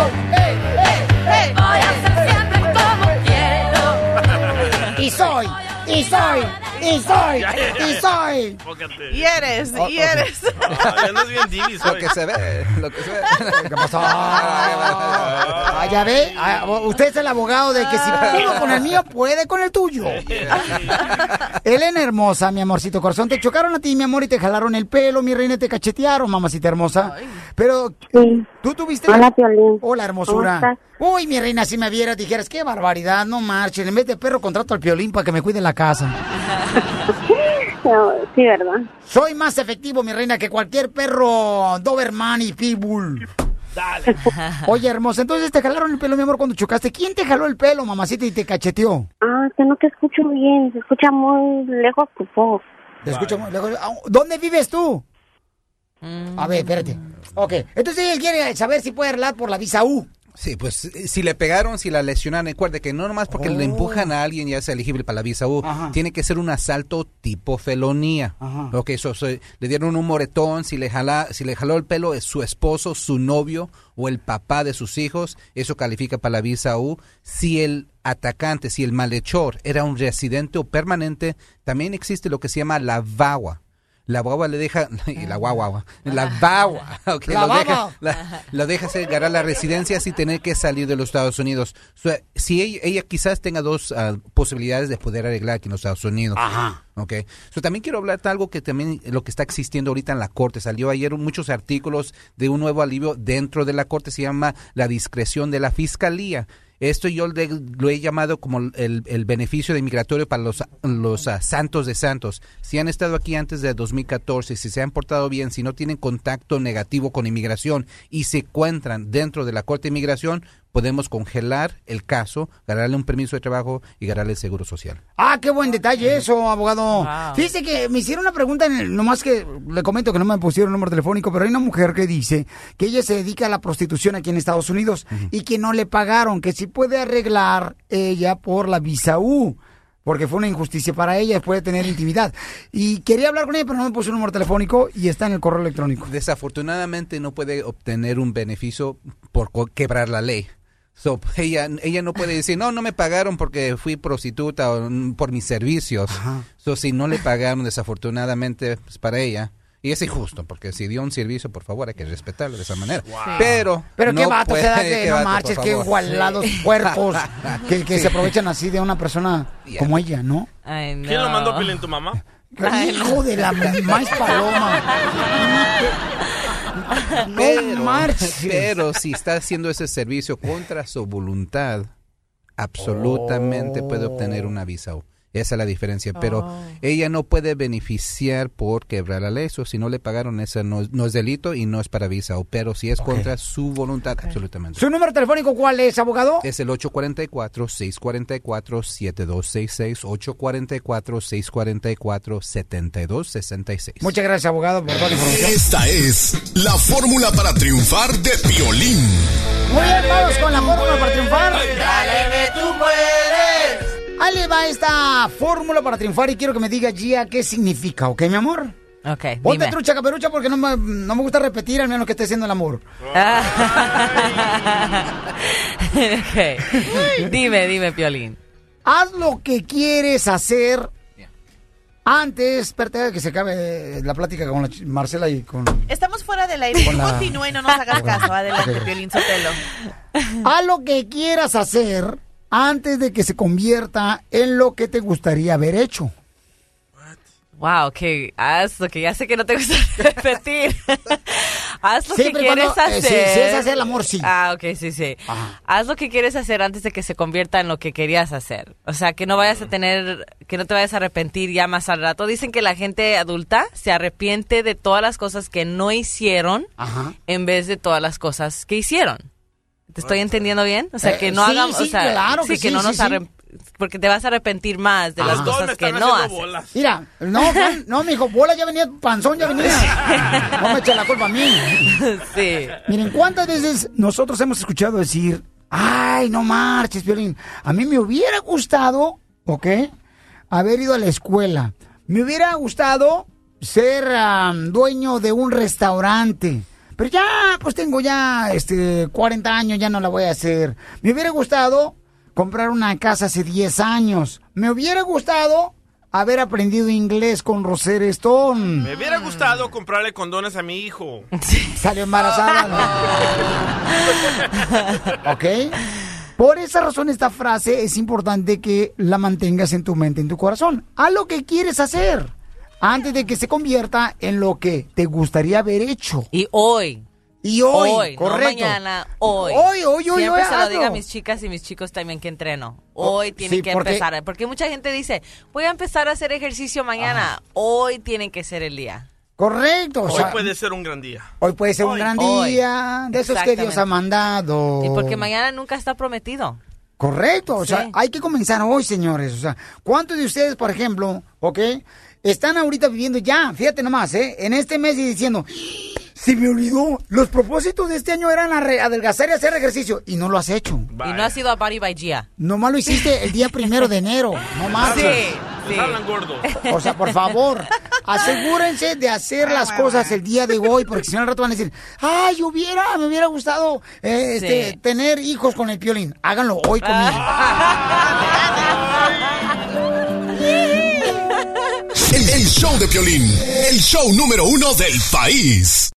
Voy a ser siempre como quiero. Y soy, y soy, y soy, y soy. Y eres, Oh, y eres. Ay, andas bien divis Lo que se ve, lo que se ve. ¿Qué pasó? Ah, ya ve, Ah, usted es el abogado de que si pudo con el mío, puede con el tuyo. Elena hermosa, mi amorcito corazón, te chocaron a ti, mi amor, y te jalaron el pelo, mi reina, y te cachetearon, mamacita hermosa. Pero, ¿tú tuviste? Hola, Piolín. Hola, hermosura. ¿Cómo estás? Uy, mi reina, si me vieras, dijeras, qué barbaridad, no marchen. En vez de perro, contrato al piolín para que me cuide la casa. Sí, ¿verdad? Soy más efectivo, mi reina, que cualquier perro Doberman y Pitbull. Dale. Oye, hermosa, entonces te jalaron el pelo, mi amor, cuando chocaste. ¿Quién te jaló el pelo, mamacita, y te cacheteó? Ah, que no te escucho bien. Se escucha muy lejos tu voz. Te escucho muy lejos. Ah, ¿Dónde vives tú? A ver, espérate. Ok, entonces él quiere saber si puede arreglar por la visa U. Sí, pues eh, si le pegaron, si la lesionaron, recuerde que no nomás porque le empujan a alguien ya es elegible para la visa U, Ajá. tiene que ser un asalto tipo felonía. Ajá. Ok, eso, le dieron un moretón, si le, jala, si le jaló el pelo es su esposo, su novio o el papá de sus hijos, eso califica para la visa U. Si el atacante, si el malhechor era un residente o permanente, también existe lo que se llama la VAWA. La guagua le deja, y la guagua, la guagua, ok, La lo, deja, la- lo deja hacer ganar la residencia sin tener que salir de los Estados Unidos. So, si ella, ella quizás tenga dos ah, posibilidades de poder arreglar aquí en los Estados Unidos. Ajá. Ok. So, también quiero hablar de algo que también lo que está existiendo ahorita en la corte. Salió ayer muchos artículos de un nuevo alivio dentro de la corte. Se llama la discreción de la fiscalía. Esto yo le- lo he llamado como el, el beneficio de migratorio para los, los ah, santos de santos. Si han estado aquí antes de 2014, si se han portado bien, si no tienen contacto negativo con inmigración y se encuentran dentro de la Corte de Inmigración, podemos congelar el caso, ganarle un permiso de trabajo y ganarle el seguro social. Ah, qué buen detalle eso, abogado. Fíjese que me hicieron una pregunta, en el- nomás que le comento que no me pusieron número telefónico, pero hay una mujer que dice que ella se dedica a la prostitución aquí en Estados Unidos y que no le pagaron, que sí puede arreglar ella por la visa U. Porque fue una injusticia para ella, puede tener intimidad. Y quería hablar con ella, pero no me puso un número telefónico y está en el correo electrónico. Desafortunadamente no puede obtener un beneficio por quebrar la ley. So, ella, ella no puede decir, no, no me pagaron porque fui prostituta o mm, por mis servicios. So, si no le pagaron, desafortunadamente, pues, para ella. Y es injusto, porque si dio un servicio, por favor, hay que respetarlo de esa manera. Pero, Pero qué no vato puede- se da que no marches, qué igualados Sí. cuerpos que, que Sí. se aprovechan así de una persona como ella, ¿no? Ay, ¿Quién lo mandó, Pilín, tu mamá? Hijo de la más paloma. Pero, marches. pero si está haciendo ese servicio contra su voluntad, absolutamente puede obtener una visa. Esa es la diferencia. Pero Oh. ella no puede beneficiar por quebrar la ley. O si no le pagaron, eso no, es- no es delito y no es para visa. U. Pero si es contra su voluntad, absolutamente. ¿Su número telefónico cuál es, abogado? Es el 844-644-7266. 844-644-7266. Muchas gracias, abogado, por toda la información. Esta es la fórmula para triunfar de Piolín. Muy bien, vamos con la fórmula para triunfar. Dale que tú puedes. Ahí le va esta fórmula para triunfar y quiero que me diga, Gia, qué significa, ¿ok, mi amor? Ok, Ponte dime. trucha caperucha porque no me, no me gusta repetir, al menos que esté haciendo el amor. Ok. Dime, dime, Piolín. Haz lo que quieres hacer antes, espérate que se acabe la plática con la Marcela y con... Estamos fuera del aire. La- continúa y no nos hagas caso. Adelante. Piolín Sotelo. Haz lo que quieras hacer antes de que se convierta en lo que te gustaría haber hecho? Wow, que haz lo que ya sé que no te gusta repetir. haz lo Siempre que quieres cuando, eh, hacer. si es hacer el amor, sí. Ah, ok, sí, sí. Haz lo que quieres hacer antes de que se convierta en lo que querías hacer. O sea, que no vayas a tener, que no te vayas a arrepentir ya más al rato. Dicen que la gente adulta se arrepiente de todas las cosas que no hicieron en vez de todas las cosas que hicieron. ¿Te estoy entendiendo bien? O sea, Eh, que no sí, hagamos, sí, o sea, claro que sí, que sí, no sí, nos porque te vas a arrepentir más de las cosas que no haces. Mira, no, no, mijo, bola ya venía, panzón ya venía. No me eche la culpa a mí. Sí. Miren, ¿cuántas veces nosotros hemos escuchado decir, ay, no marches, Violín, a mí me hubiera gustado, ¿ok? Haber ido a la escuela. Me hubiera gustado ser dueño de un restaurante. Pero ya, pues tengo ya, este, 40 años, ya no la voy a hacer. Me hubiera gustado comprar una casa hace 10 años. Me hubiera gustado haber aprendido inglés con Rosetta Stone. Me hubiera gustado comprarle condones a mi hijo. Salió embarazada. ¿no? ¿Ok? Por esa razón esta frase es importante que la mantengas en tu mente, en tu corazón. Haz lo que quieres hacer antes de que se convierta en lo que te gustaría haber hecho. Y hoy. Y hoy, Hoy, correcto. no mañana, hoy. Hoy, hoy, hoy, Siempre hoy, se lo digo a mis chicas y mis chicos también que entreno. Hoy tienen sí, que porque- empezar. Porque mucha gente dice, voy a empezar a hacer ejercicio mañana. Hoy tiene que ser el día. Correcto. o Hoy sea, puede ser un gran día. hoy puede ser un gran Hoy. día. De esos que Dios ha mandado. Y porque mañana nunca está prometido. Correcto, o sea, hay que comenzar hoy, señores. O sea, ¿cuántos de ustedes, por ejemplo, ok, están ahorita viviendo ya, fíjate nomás, ¿eh? En este mes y diciendo, se me olvidó, los propósitos de este año eran adelgazar y hacer ejercicio, y no lo has hecho. Y no ha sido a Body by Gia. Nomás lo hiciste el día primero de enero, no más. Sí, hablan gordos. O sea, por favor, asegúrense de hacer las cosas el día de hoy, porque si no al rato van a decir, ay, hubiera, me hubiera gustado eh, este, Sí. tener hijos con el piolín. Háganlo hoy conmigo. de el show número uno del país.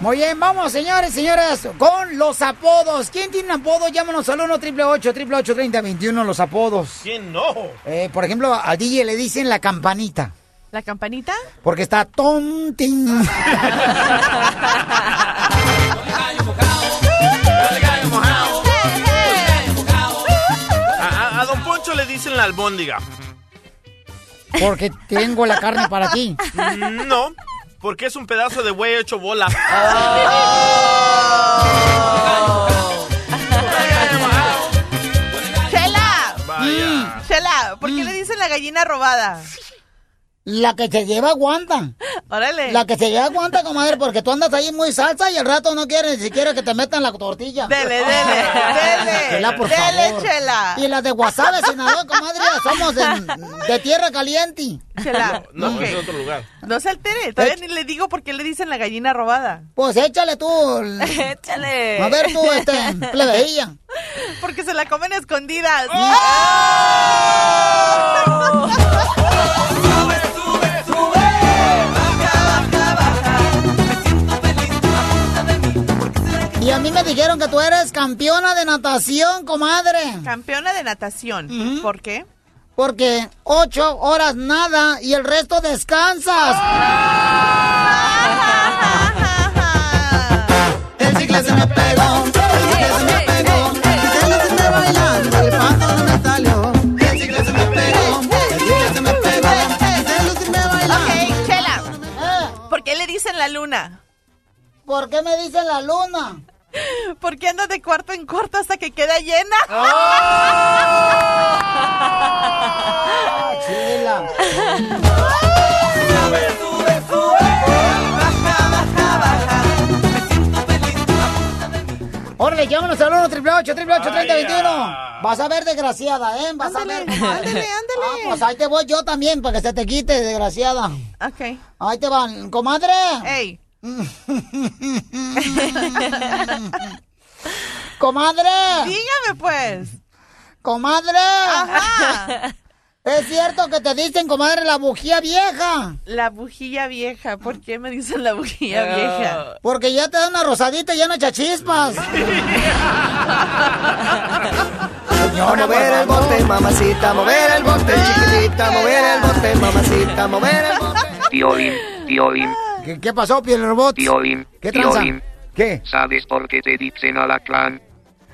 Muy bien, vamos, señores, señoras, con los apodos. ¿Quién tiene un apodo? Llámanos al 1 888 3021 los apodos. ¿Quién no? Eh, por ejemplo, al DJ le dicen la campanita, ¿La campanita? porque está tontín. A, Don Poncho le dicen la albóndiga. Porque tengo la carne para ti. No, porque es un pedazo de güey hecho bola. ¡Chela! Vaya. Chela, ¿por qué le dicen la gallina robada? La que se lleva aguanta. Órale. La que se lleva aguanta, comadre, porque tú andas ahí muy salsa y al rato no quieres ni siquiera que te metan la tortilla. Dele, dele, dele. Chela, por Dele, favor. Chela. Y las de Guasave, Sinaloa, comadre, somos de, de tierra caliente. Chela. No, es otro lugar. No se altere. Todavía ni le digo por qué le dicen la gallina robada. Pues échale tú. Échale. A ver tú, este, plebejilla. Porque se la comen a escondidas. Y a mí me dijeron que tú eres campeona de natación, comadre. Campeona de natación. ¿Por qué? Porque ocho horas nada y el resto descansas. El chicle se me pegó, el chicle se me pegó. Y se lo estoy bailando, el paso no me salió. El chicle se me pegó, el chicle se me pegó. Y se lo estoy bailando. Ok, Chela. ¿Por qué le dicen la luna? ¿Por qué me dicen la luna? Porque anda de cuarto en cuarto hasta que queda llena. Chela. Órale, llámanos al 1 888 3021 Vas a ver, desgraciada, ¿eh? Vas a ver. Ándale, ándale. Ah, pues ahí te voy yo también, para que se te quite, desgraciada. Ok. Ahí te van, comadre. Ey. Comadre. Dígame, pues. Comadre. Ajá. Es cierto que te dicen, comadre, la bujía vieja. La bujilla vieja. ¿Por qué me dicen la bujilla vieja? Porque ya te da una rosadita y ya no echa chispas. Señora, mover el bote, mamacita, mover el bote, chiquitita, mover el bote, mamacita, mover el bote. Piolín, Piolín, ¿Qué, qué pasó, piel robot? Piolín, ¿Qué tranza? Piolín. ¿Qué? ¿Sabes por qué te dicen alacrán?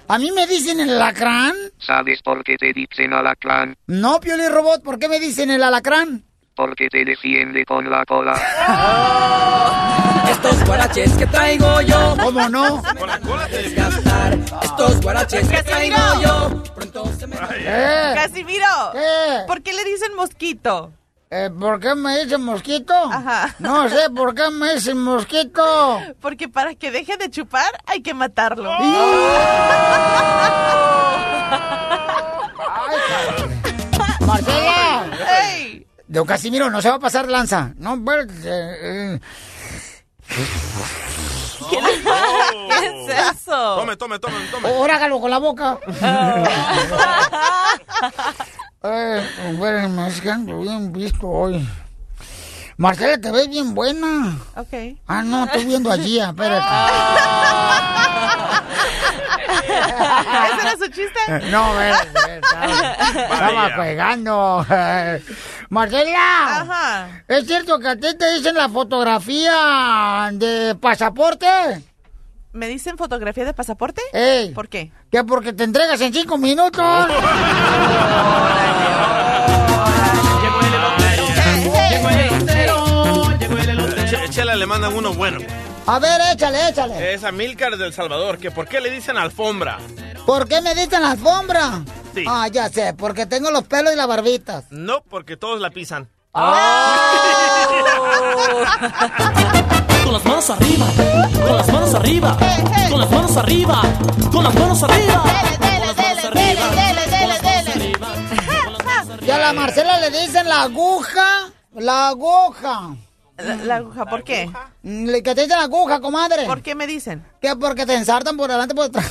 ¿A mí me dicen el alacrán? ¿Sabes por qué te dicen alacrán? No, Pioli Robot, ¿por qué me dicen el alacrán? Porque te defiende con la cola. Estos guaraches que traigo yo. ¿Cómo no? Con la cola te Desgastar. Estos guaraches que traigo yo. Pronto se me. Casimiro. ¿Qué? ¿Por qué le dicen mosquito? Eh, ¿Por qué me dicen mosquito? Ajá. No sé por qué me dicen mosquito. Porque para que deje de chupar hay que matarlo. Marcela. ¡Ey! Don Casimiro, no se va a pasar lanza. No, pues, eh, eh, ¿Qué, ¿Qué es eso? Tome, tome, tome, tome. ahora hágalo con la boca. eh, que ando bien visto hoy. Marcela, te ves bien buena. Ok. Ah, no, estoy viendo allí, espérate. ¿Ese era su chiste? No, espérate, estaba, estaba pegando. Marcela, Ajá. ¿es cierto que a ti te dicen la fotografía de pasaporte? ¿Me dicen fotografía de pasaporte? Ey, ¿Por qué? que porque te entregas en cinco minutos. Llegó el elotero, llegó el elotero, llegó el elotero. Ch- Chela le mandan uno bueno. A ver, échale, échale. Es a Milcar del Salvador, que ¿por qué le dicen alfombra? ¿Por qué me dicen alfombra? Sí. Ah, ya sé, porque tengo los pelos y las barbitas. No, porque todos la pisan. Arriba, con las manos arriba, con las manos arriba, con las manos arriba. Con las manos arriba, con las manos arriba. Y a la Marcela le dicen la aguja, la aguja. La, la aguja, ¿por qué? Mm, Le que te dicen la aguja, comadre. ¿Por qué me dicen? Que porque te ensartan por delante y por detrás.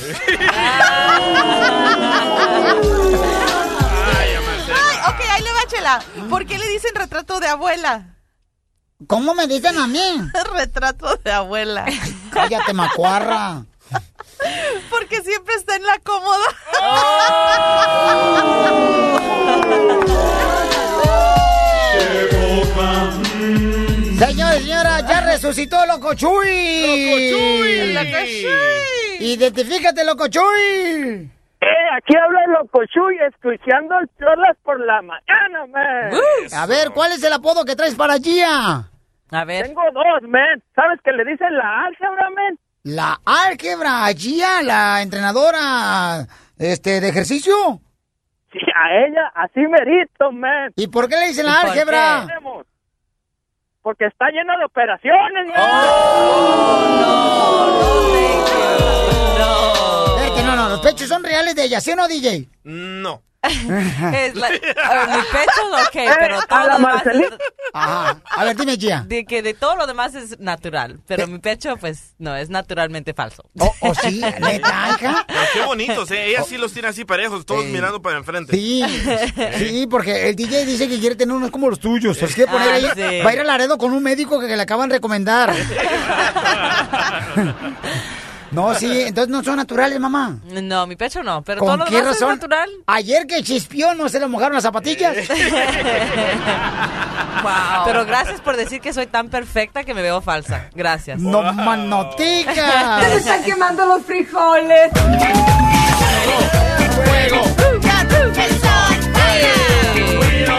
Ay, ok, ahí le va, Chela. ¿Por qué le dicen retrato de abuela? ¿Cómo me dicen a mí? retrato de abuela. Cállate, macuarra. Porque siempre está en la cómoda. Señores, señora, ya resucitó Loco Chuy. Loco Chuy. Identifícate, Loco Chuy. Eh, aquí habla el Locochuy, escuchando el Cholas por la mañana, man. A ver, ¿cuál es el apodo que traes para Gia? A ver. Tengo dos, man. ¿Sabes que le dicen la álgebra, man? La álgebra, a Gia, la entrenadora este, de ejercicio. Sí, a ella, así merito, man. ¿Y por qué le dicen la ¿Y por álgebra? Porque está lleno de operaciones, man. Espérate, no, no, los pechos son reales de ella, ¿sí o no, DJ? No. Es la- a ver, mi pecho, ok, pero todo a la lo demás. Ajá. A ver, dime, Gia. de que de todo lo demás es natural, pero mi pecho, pues, no, es naturalmente falso. ¿O oh, sí? ¿Neta, hija? Pero qué bonitos, ¿eh? Ella sí los tiene así parejos, todos mirando para enfrente. Sí, sí, porque el DJ dice que quiere tener unos como los tuyos. Se los quiere poner Ah, ahí. sí. Va a ir a Laredo con un médico que le acaban de recomendar. No, sí, entonces no son naturales, mamá. No, mi pecho no, pero ¿Con todo lo qué demás razón? es natural. Ayer que chispió, ¿no se le mojaron las zapatillas? Pero gracias por decir que soy tan perfecta que me veo falsa. Gracias. No manoticas. Se están quemando los frijoles. No,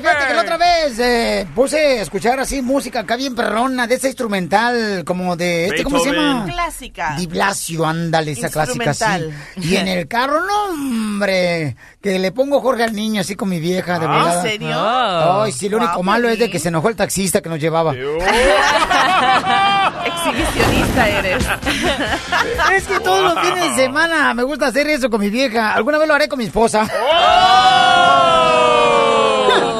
Fíjate que la otra vez eh, puse a escuchar así música acá bien perrona, de esa instrumental, como de este, ¿cómo se llama? Clásica. Di Blasio, ándale, esa clásica así. Y en el carro, no, hombre, que le pongo Jorge al niño así con mi vieja, de ¿En verdad. serio? Ay, sí, lo único malo es de que se enojó el taxista que nos llevaba. Exhibicionista eres. Es que todos los fines de semana me gusta hacer eso con mi vieja. Alguna vez lo haré con mi esposa. Oh.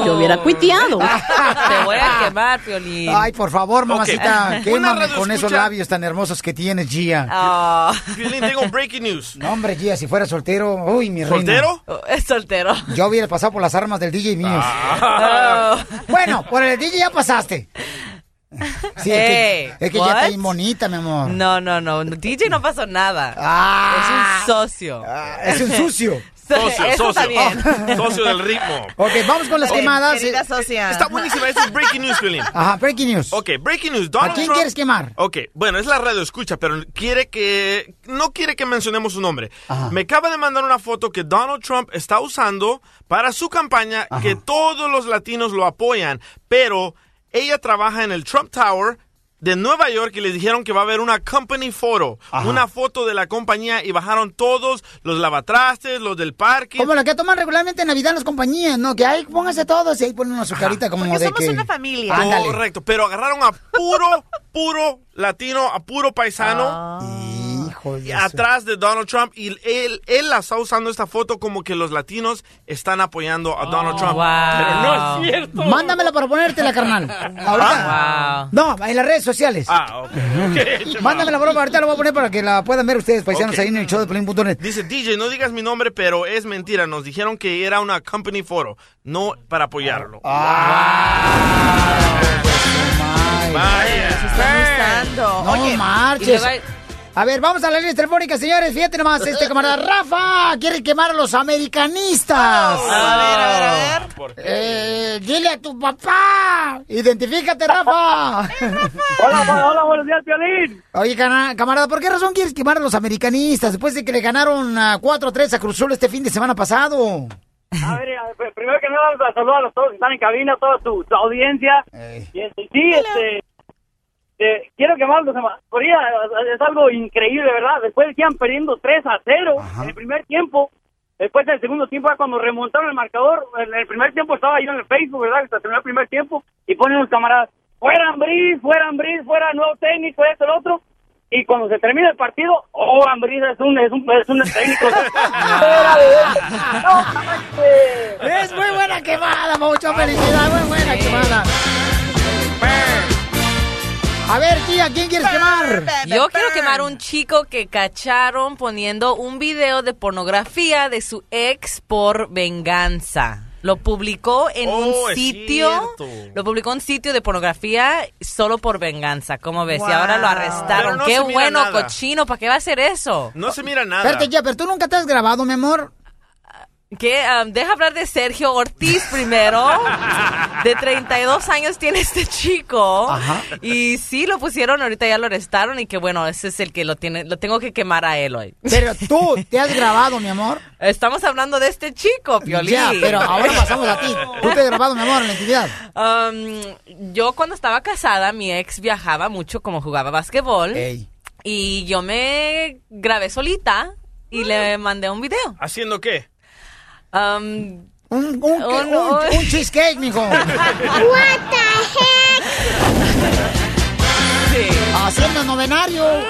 Yo hubiera cuiteado. Te voy a quemar, Piolín. Ay, por favor, mamacita, Una quémame con esos labios tan hermosos que tienes, Gia. Ah. Piolín, tengo breaking news. No, hombre, Gia, si fuera soltero, uy, mi reina. ¿Soltero? Oh, Es soltero. Yo hubiera pasado por las armas del DJ mío. Ah. Bueno, por el DJ ya pasaste. Sí, es que, es que ya está bien bonita, mi amor. No, no, no. DJ no pasó nada. Ah. es un socio. Es un sucio. Socio, Eso socio. también. Socio del ritmo. Ok, vamos con las quemadas. querida socia. Está buenísima. Esto es breaking news, Piolín. Ajá, breaking news. Ok, breaking news. Donald ¿A quién Trump- quieres quemar? Ok, bueno, es la radio escucha, pero quiere que. No quiere que mencionemos su nombre. Me acaba de mandar una foto que Donald Trump está usando para su campaña, que todos los latinos lo apoyan, pero ella trabaja en el Trump Tower de Nueva York y les dijeron que va a haber una company photo, Ajá. una foto de la compañía y bajaron todos los lavatrastes, los del parque. Como la que toman regularmente en Navidad en las compañías, ¿no? Que ahí pónganse todos y ahí ponen una su carita como de que... familia. Ándale. Correcto, pero agarraron a puro, puro latino, a puro paisano. Ah. De atrás de Donald Trump y él, él la está usando esta foto como que los latinos están apoyando a Donald Trump. Pero no es cierto. Mándamela para ponértela, carnal. Ahorita. No, en las redes sociales. Ah, ok. Mándamela, bro, ahorita lo voy a poner para que la puedan ver ustedes, paisanos, Ok. ahí en el show de Pelín.net. Dice DJ, no digas mi nombre, pero es mentira. Nos dijeron que era una company photo, no para apoyarlo. Vaya. Se está gustando. No Oye, marches. A ver, vamos a la línea telefónica, señores. Fíjate nomás, este camarada Rafa quiere quemar a los americanistas. A ver, a ver, a ver. Eh, dile a tu papá. Identifícate, Rafa. Hola, hola, buenos días, Piolín. Oye, camarada, ¿por qué razón quieres quemar a los americanistas después de que le ganaron a 4-3 a Cruz Azul este fin de semana pasado? A ver, a ver, primero que nada, saludos a los todos que están en cabina, toda tu, tu audiencia. Y este, sí, este, este, quiero quemarlos, Corea, es algo increíble, ¿verdad? Después que iban perdiendo 3 a 0 en el primer tiempo. Después del segundo tiempo, cuando remontaron el marcador, en el primer tiempo estaba yo en el Facebook, ¿verdad? Hasta terminó el primer tiempo y ponen los camaradas, fuera Ambris, fuera Ambris, fuera nuevo técnico, esto, el otro. Y cuando se termina el partido, oh, Ambris es un, es un, es un técnico. Fuera de él. No, manches. Es muy buena quemada, mucha felicidad, muy buena quemada. A ver, tía, ¿quién quieres quemar? Yo quiero quemar un chico que cacharon poniendo un video de pornografía de su ex por venganza. Lo publicó en Oh, un sitio. Lo publicó en un sitio de pornografía solo por venganza. ¿Cómo ves? Y ahora lo arrestaron. no Qué bueno, nada. cochino. ¿Para qué va a hacer eso? No se mira nada. Espérate, ya, pero tú nunca te has grabado, mi amor. ¿Qué? Um, deja hablar de Sergio Ortiz primero. De 32 años tiene este chico. Y sí, lo pusieron, ahorita ya lo arrestaron y que bueno, ese es el que lo tiene, lo tengo que quemar a él hoy. Pero tú te has grabado, mi amor. Estamos hablando de este chico, Piolín. Ya, pero ahora pasamos a ti. Tú te has grabado, mi amor, en la intimidad. Um, yo cuando estaba casada, mi ex viajaba mucho como jugaba basquetbol. Y yo me grabé solita y le mandé un video. ¿Haciendo qué? Um, un, un, un, un cheesecake, mijo. What Haciendo novenario.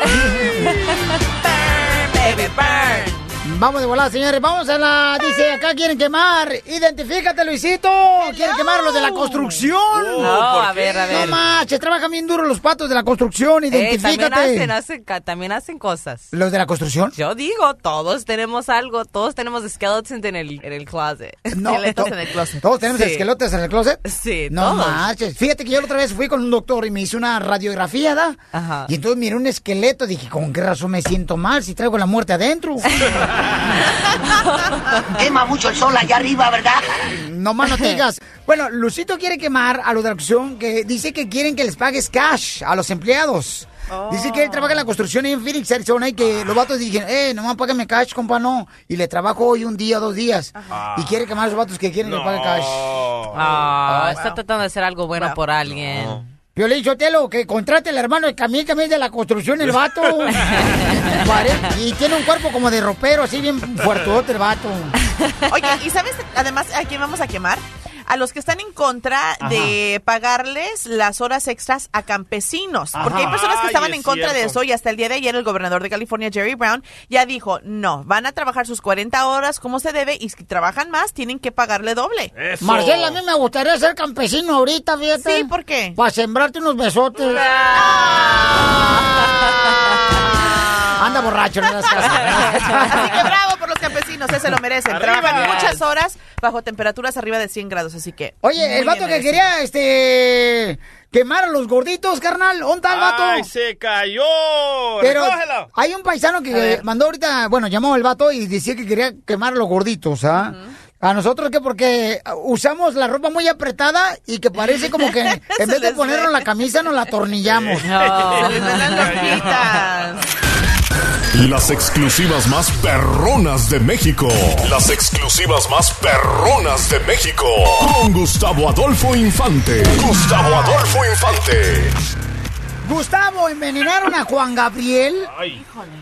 Baby burn. Vamos de volada, señores. Vamos a la. Dice, acá quieren quemar. Identifícate, Luisito. Quieren quemar los de la construcción. No, a ver, a ver. No manches, trabajan bien duro los patos de la construcción. Eh, Identifícate. también, hacen, hacen, también hacen cosas. ¿Los de la construcción? Yo digo, todos tenemos algo, todos tenemos skeletons en el, en el closet. No, Esqueletos to- en el closet. ¿Todos tenemos Sí. esquelotes en el closet? Sí, No todos. manches. Fíjate que yo la otra vez fui con un doctor y me hizo una radiografía, ¿da? Ajá. Y entonces miré un esqueleto. Dije, ¿con qué razón me siento mal si traigo la muerte adentro? Quema mucho el sol allá arriba, ¿verdad? No más no digas. Bueno, Lucito quiere quemar a los de la construcción que dice que quieren que les pagues cash a los empleados. Dice que él trabaja en la construcción ahí en Phoenix, Arizona, y que los vatos dijeron, eh, nomás págame cash, compa, no. Y le trabajo hoy un día, dos días. Y quiere quemar a los vatos que quieren que le pague cash. Ah, está tratando de hacer algo bueno por alguien. Piolín Sotelo, que contrate al hermano de Camil, Camil de la construcción, el vato. Y tiene un cuerpo como de ropero, así bien fuertote el vato. Oye, ¿y sabes además a quién vamos a quemar? A los que están en contra de pagarles las horas extras a campesinos. Porque hay personas que Ay, estaban es en contra de eso y hasta el día de ayer el gobernador de California, Jerry Brown, ya dijo, no, van a trabajar sus 40 horas como se debe y si trabajan más tienen que pagarle doble. Marcela, a mí me gustaría ser campesino ahorita, fíjate. Sí, ¿por qué? Para sembrarte unos besotes. Anda borracho, no das caso. Así que bravo campesinos, ese se lo merecen. Trabajan muchas horas bajo temperaturas arriba de 100 grados, así que... Oye, el vato que merecido. quería, este, quemar a los gorditos, carnal, ¿dónde está el vato? ¡Ay, se cayó! Pero ¡Recógelo! hay un paisano que mandó ahorita, bueno, llamó el vato y decía que quería quemar a los gorditos, ¿ah? A nosotros que porque usamos la ropa muy apretada y que parece como que en vez de ponernos la camisa nos la atornillamos. Se les ven las lonjitas. Las exclusivas más perronas de México. Las exclusivas más perronas de México. Con Gustavo Adolfo Infante. Gustavo Adolfo Infante. Gustavo, envenenaron a Juan Gabriel.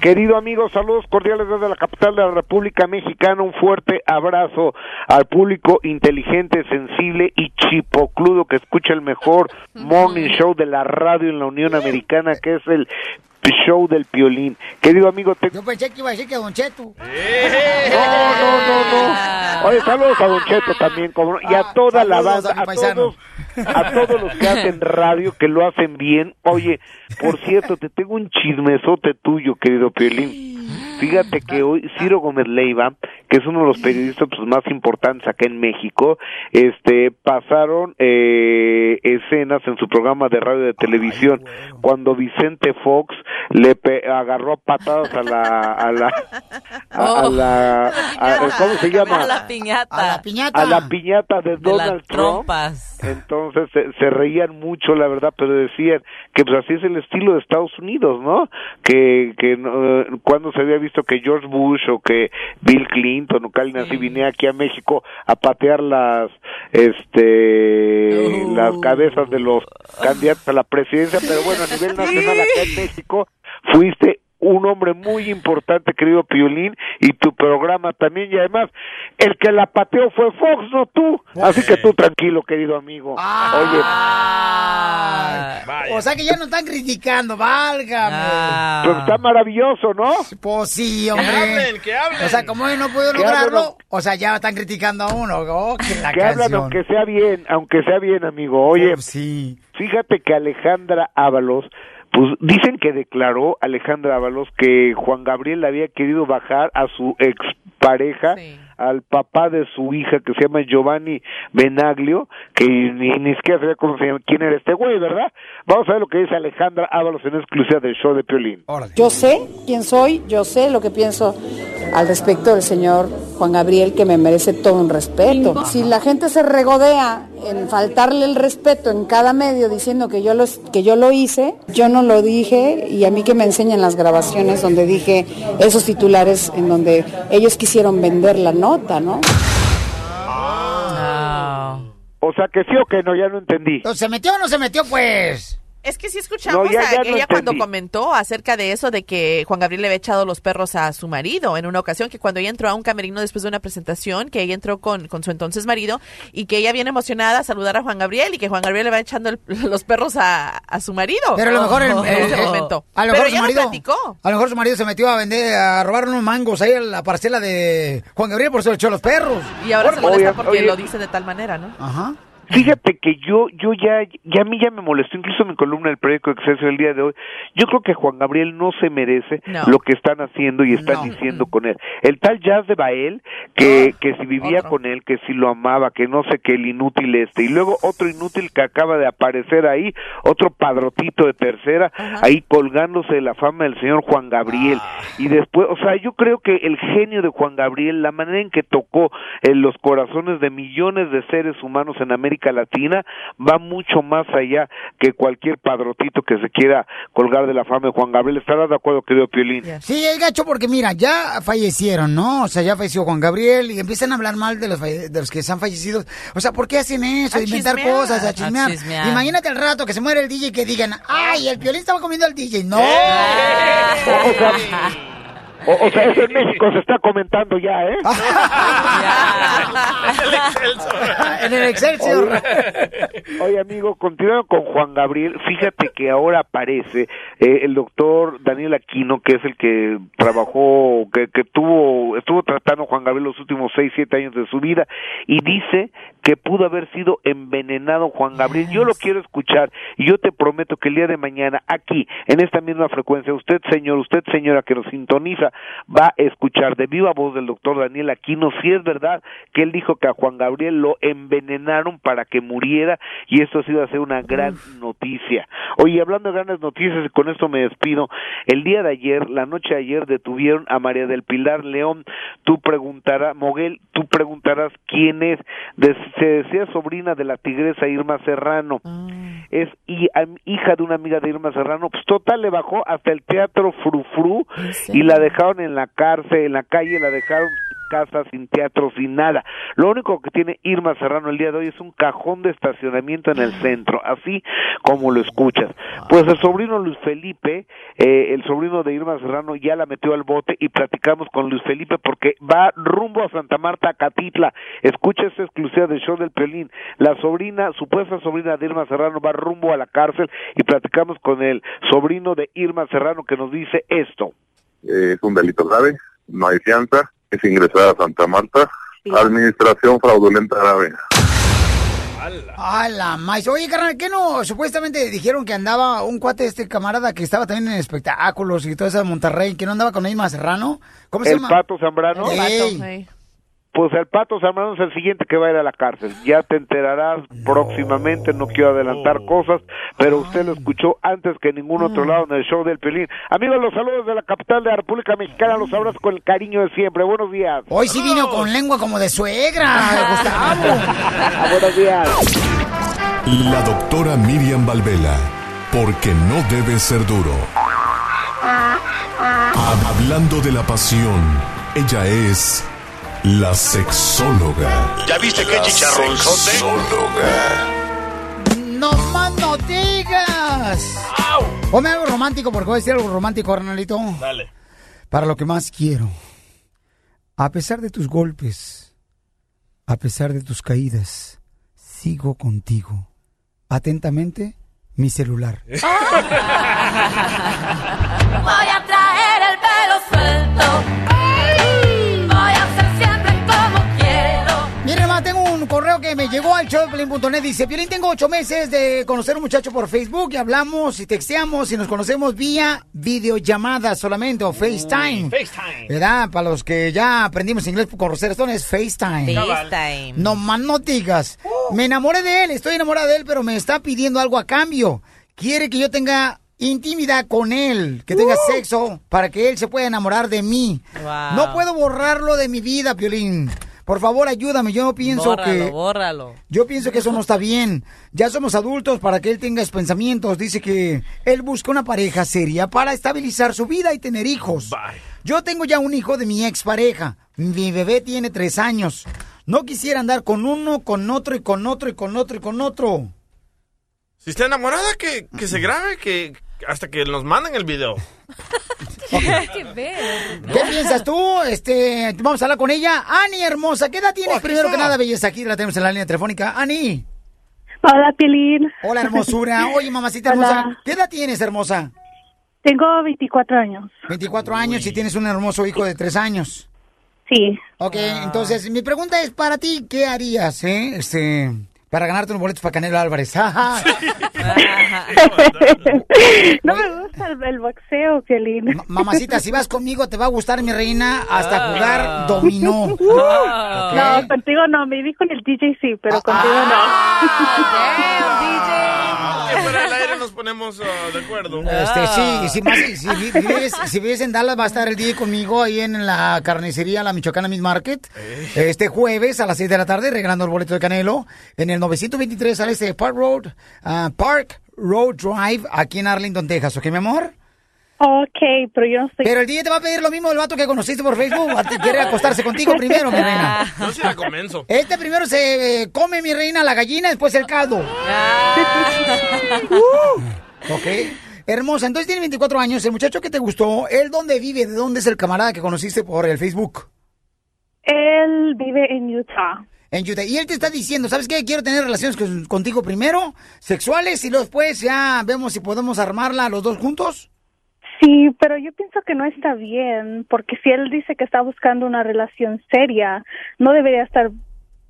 Querido amigo, saludos cordiales desde la capital de la República Mexicana. Un fuerte abrazo al público inteligente, sensible y chipocludo que escucha el mejor morning show de la radio en la Unión Americana, que es el show del piolín. Querido amigo, te... Yo pensé que iba a decir que Don Cheto. No, no, no, no. Oye, saludos a Don Cheto también, como y a toda la saludos banda, a a todos, a todos los que hacen radio, que lo hacen bien. Oye, por cierto, te tengo un chismesote tuyo, querido Piolín. Fíjate que hoy Ciro Gómez Leiva, que es uno de los periodistas pues, más importantes acá en México, este, pasaron eh, escenas en su programa de radio y de televisión cuando Vicente Fox le pe- agarró a patadas a la a la a, a la a- ¿cómo se llama? A la piñata. A la piñata. a la piñata de De las Donald Trump. trompas. Entonces se, se reían mucho, la verdad, pero decían que pues así es el estilo de Estados Unidos, ¿no? Que, que no, cuando se había visto que George Bush o que Bill Clinton o Calvin así venía aquí a México a patear las este las cabezas de los candidatos a la presidencia, pero bueno, a nivel nacional acá en México fuiste un hombre muy importante, querido Piolín, y tu programa también, y además, el que la pateó fue Fox, no tú. Así que tú tranquilo, querido amigo. Oye, O sea que ya no están criticando, válgame. pues está maravilloso, ¿no? Pues sí, hombre. Que hablen, que hablen. O sea, como él no pudo lograrlo, o sea, ya están criticando a uno. Oh, que la que hablan aunque sea bien, aunque sea bien, amigo. Oye, sí. fíjate que Alejandra Ábalos, pues dicen que declaró Alejandra Ábalos que Juan Gabriel había querido bajar a su expareja, al papá de su hija que se llama Giovanni Benaglio, que ni, ni siquiera sabía cómo se llama, quién era este güey, ¿verdad? Vamos a ver lo que dice Alejandra Ábalos en exclusiva del show de Piolín. Yo sé quién soy, yo sé lo que pienso al respecto del señor Juan Gabriel, que me merece todo un respeto. Si la gente se regodea en faltarle el respeto en cada medio diciendo que yo, lo, que yo lo hice, yo no lo dije y a mí que me enseñan las grabaciones donde dije esos titulares en donde ellos quisieron vender la nota, ¿no? O sea, que sí o que no, ya no entendí. ¿Se metió o no se metió, pues? Es que sí escuchamos No, ya- a ya ella cuando comentó acerca de eso, de que Juan Gabriel le había echado los perros a su marido en una ocasión, que cuando ella entró a un camerino después de una presentación, que ella entró con, con su entonces marido y que ella bien emocionada a saludar a Juan Gabriel y que Juan Gabriel le va echando el- los perros a, a su marido. Pero a lo mejor el, en el- ese momento. a lo Pero mejor su marido, platicó. a lo mejor su marido se metió a vender, a robar unos mangos ahí en la parcela de Juan Gabriel por eso le echó los perros. Y ahora se molesta Oye, porque oye. lo dice de tal manera, ¿no? Ajá. Fíjate que yo, yo ya, ya a mí ya me molestó, incluso mi columna del periódico Excelsior el día de hoy. Yo creo que Juan Gabriel no se merece No. lo que están haciendo y están diciendo con él. El tal Jazz de Bael, que, que si vivía con él, que si lo amaba, que no sé qué, el inútil este. Y luego otro inútil que acaba de aparecer ahí, otro padrotito de tercera, ahí colgándose de la fama del señor Juan Gabriel. Y después, o sea, yo creo que el genio de Juan Gabriel, la manera en que tocó en los corazones de millones de seres humanos en América Latina, va mucho más allá que cualquier padrotito que se quiera colgar de la fama de Juan Gabriel. ¿Estarás de acuerdo, querido Piolín? Sí, es gacho porque mira, ya fallecieron, ¿no? O sea, ya falleció Juan Gabriel y empiezan a hablar mal de los, falle- de los que se han fallecido. O sea, ¿por qué hacen eso? A inventar chismear. cosas, a A chismear. Imagínate el rato que se muere el DJ y que digan, ay, el violín estaba comiendo al DJ. No. Sea, O, o sea, eso en México se está comentando ya, ¿eh? en el Excelsior. Oye, oye, amigo, continuando con Juan Gabriel, fíjate que ahora aparece eh, el doctor Daniel Aquino, que es el que trabajó, que, que tuvo, estuvo tratando a Juan Gabriel los últimos seis, siete años de su vida, y dice que pudo haber sido envenenado Juan Gabriel. Yo lo quiero escuchar, y yo te prometo que el día de mañana, aquí, en esta misma frecuencia, usted, señor, usted, señora, que nos sintoniza, va a escuchar de viva voz del doctor Daniel Aquino si es verdad que él dijo que a Juan Gabriel lo envenenaron para que muriera y esto ha sido hacer una gran noticia. Oye, hablando de grandes noticias, y con esto me despido, el día de ayer, la noche de ayer, detuvieron a María del Pilar León. Tú preguntarás, Moguel, tú preguntarás quién es. De- se decía sobrina de la tigresa Irma Serrano. Es hi- am- hija de una amiga de Irma Serrano. Pues total, le bajó hasta el teatro Frufru y la dejaron en la cárcel, en la calle, la dejaron casa, sin teatro, sin nada. Lo único que tiene Irma Serrano el día de hoy es un cajón de estacionamiento en el centro, así como lo escuchas. Pues el sobrino Luis Felipe, eh, el sobrino de Irma Serrano, ya la metió al bote y platicamos con Luis Felipe porque va rumbo a Santa Marta, Catitla. Escucha esta exclusiva del show del Pelín. La sobrina, supuesta sobrina de Irma Serrano, va rumbo a la cárcel y platicamos con el sobrino de Irma Serrano que nos dice esto. Eh, es un delito grave, no hay fianza, es ingresar a Santa Marta, administración fraudulenta grave. A la maíz. Oye, carnal, ¿qué no? Supuestamente dijeron que andaba un cuate, este camarada que estaba también en espectáculos y todo eso de Monterrey, que no andaba con Irma Serrano. ¿Cómo se el llama? Pato Zambrano. Ey. Pues el Pato Zambrano es el siguiente que va a ir a la cárcel. Ya te enterarás próximamente, no quiero adelantar cosas, pero usted lo escuchó antes que en ningún otro lado en el show del Pelín. Amigos, los saludos de la capital de la República Mexicana, los abrazo con el cariño de siempre. Buenos días. Hoy sí vino con lengua como de suegra, Gustavo. Ah, buenos días. La doctora Miriam Valvela, porque no debe ser duro. Hablando de la pasión, ella es la sexóloga. ¿Ya viste qué La chicharronzote? Sexóloga. ¡No más no digas! Ponme algo romántico, porque voy a decir algo romántico, carnalito. Dale. Para lo que más quiero. A pesar de tus golpes, a pesar de tus caídas, sigo contigo. Atentamente, mi celular. Voy a traer el pelo suelto. Correo que me llegó al showplane.net. Dice, Piolín, tengo ocho meses de conocer a un muchacho por Facebook y hablamos y texteamos y nos conocemos vía videollamada solamente o FaceTime. FaceTime. ¿Verdad? Para los que ya aprendimos inglés con Rosetta Stone es FaceTime. FaceTime. No más no digas. Me enamoré de él, estoy enamorada de él, pero me está pidiendo algo a cambio. Quiere que yo tenga intimidad con él, que tenga sexo para que él se pueda enamorar de mí. Wow. No puedo borrarlo de mi vida, Piolín. Por favor, ayúdame. Yo pienso bórralo, que bórralo. yo pienso que eso no está bien. Ya somos adultos para que él tenga esos pensamientos. Dice que él busca una pareja seria para estabilizar su vida y tener hijos. Yo tengo ya un hijo de mi expareja. Mi bebé tiene tres años. No quisiera andar con uno, con otro y con otro y con otro y con otro. Si está enamorada, que, que se grabe, que hasta que nos manden el video. ¿Qué piensas tú? Este, vamos a hablar con ella. Ani, hermosa, ¿qué edad tienes? Primero que nada, belleza, aquí la tenemos en la línea telefónica. Ani. Hola, Pilín. Hola, hermosura. Oye, mamacita Hola. hermosa, ¿qué edad tienes, hermosa? Tengo 24 años. 24 años y tienes un hermoso hijo de 3 años. Sí. Ok, entonces mi pregunta es para ti, ¿qué harías, eh? Este, para ganarte unos boletos para Canelo Álvarez. Ajá. no me gusta el, el boxeo, Pilín. Mamacita, si vas conmigo te va a gustar, mi reina, hasta jugar dominó. Uh, Ok. No, contigo no. Me vi con el DJ sí, pero contigo Que fuera del aire nos ponemos ah, de acuerdo. Este, sí, si, más- si vi- vives, si vives en Dallas, va a estar el día conmigo ahí en la carnicería, la Michoacana Meat Market, este jueves a las 6 de la tarde, regalando el boleto de Canelo, en el 923 al este de Park Road, ah, Park Road Drive, aquí en Arlington, Texas, ¿ok, mi amor? Ok, pero yo no estoy... Pero el día te va a pedir lo mismo el vato que conociste por Facebook, quiere acostarse contigo primero, mi reina. Yo sí la convenzo. Este primero se eh, come, mi reina, la gallina, después el caldo. Ah. Uh, ok. Hermosa, entonces tiene 24 años. El muchacho que te gustó, ¿él dónde vive? ¿De dónde es el camarada que conociste por el Facebook? Él vive en Utah. En Utah. Y él te está diciendo, ¿sabes qué? Quiero tener relaciones con- contigo primero, sexuales, y luego después ya vemos si podemos armarla los dos juntos. Sí, pero yo pienso que no está bien, porque si él dice que está buscando una relación seria, no debería estar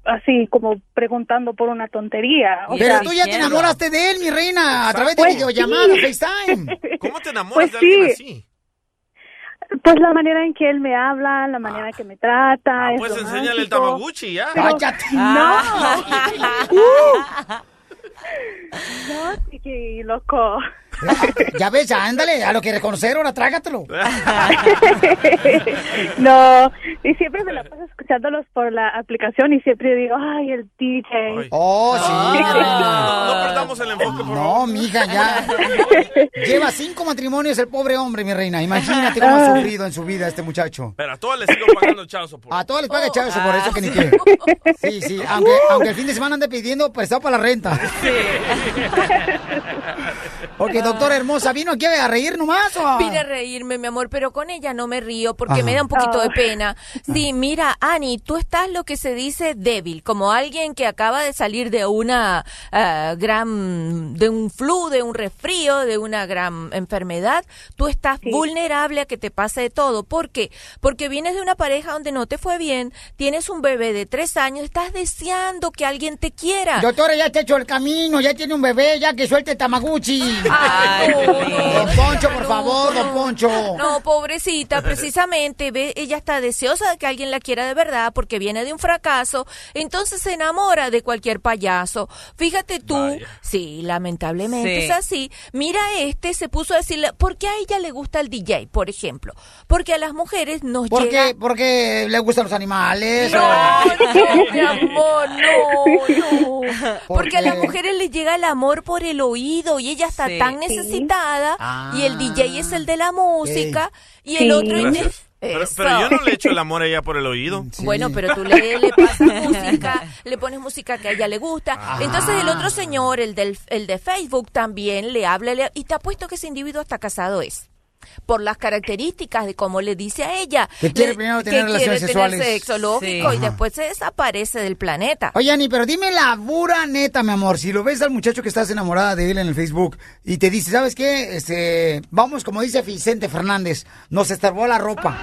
así como preguntando por una tontería. O Pero sea, tú ya te enamoraste de él, mi reina, a través de videollamada, sí. FaceTime. ¿Cómo te enamoras Pues de alguien sí. así? Pues la manera en que él me habla, la manera en que me trata. es Pues enséñale el. Tamaguchi ya. Pero- Cállate. No. Uh. no, sí loco. Ya ves, ya, ándale, a lo que reconocer, ahora trágatelo. no, y siempre me la paso escuchándolos por la aplicación y siempre digo, ay, el DJ. Oh, sí, reina. No, no perdamos el enfoque, por No, mija, ya. Lleva cinco matrimonios el pobre hombre, mi reina. Imagínate cómo ha sufrido en su vida este muchacho. Pero a todas les sigo pagando chao por A todos les paga eso por eso que ni qué. Sí, sí, aunque, aunque el fin de semana ande pidiendo prestado para la renta. Ok, doctora hermosa, ¿vino aquí a reír nomás o? Vine a reírme, mi amor, pero con ella no me río porque Ajá. me da un poquito de Ah. pena. Sí, mira, Ani, tú estás lo que se dice débil, como alguien que acaba de salir de una ah, gran, de un flu, de un resfrío, de una gran enfermedad. Tú estás vulnerable a que te pase de todo. ¿Por qué? Porque vienes de una pareja donde no te fue bien, tienes un bebé de tres años, estás deseando que alguien te quiera. Doctora, ya te ha hecho el camino, ya tiene un bebé, ya que suelte Tamaguchi. Ay, Don Poncho, por favor, don Poncho. No, pobrecita, precisamente, ve, ella está deseosa de que alguien la quiera de verdad porque viene de un fracaso, entonces se enamora de cualquier payaso. Fíjate tú, sí, lamentablemente Sí. es así. Mira, este se puso a decirle, ¿por qué a ella le gusta el DJ, por ejemplo? Porque a las mujeres nos ¿Por llega... qué? ¿Porque le gustan los animales? No, o- no, mi amor, no, no. Porque a las mujeres les llega el amor por el oído y ella está Sí. tan necesitada y el DJ es el de la música y el Sí. otro... Gracias. Pero, pero yo no le echo el amor a ella por el oído. Bueno, pero tú le, le pasas música, le pones música que a ella le gusta. Entonces el otro señor, el, del, el de Facebook, también le habla le- y te apuesto que ese individuo hasta casado es. Por las características de cómo le dice a ella. Que quiere primero tener que relaciones quiere sexuales. Tener sexo, lógico, Sí. y después se desaparece del planeta. Oye, Ani, pero dime la pura neta, mi amor. Si lo ves al muchacho que estás enamorada de él en el Facebook y te dice, ¿sabes qué? Este, vamos, como dice Vicente Fernández, nos estorbó la ropa.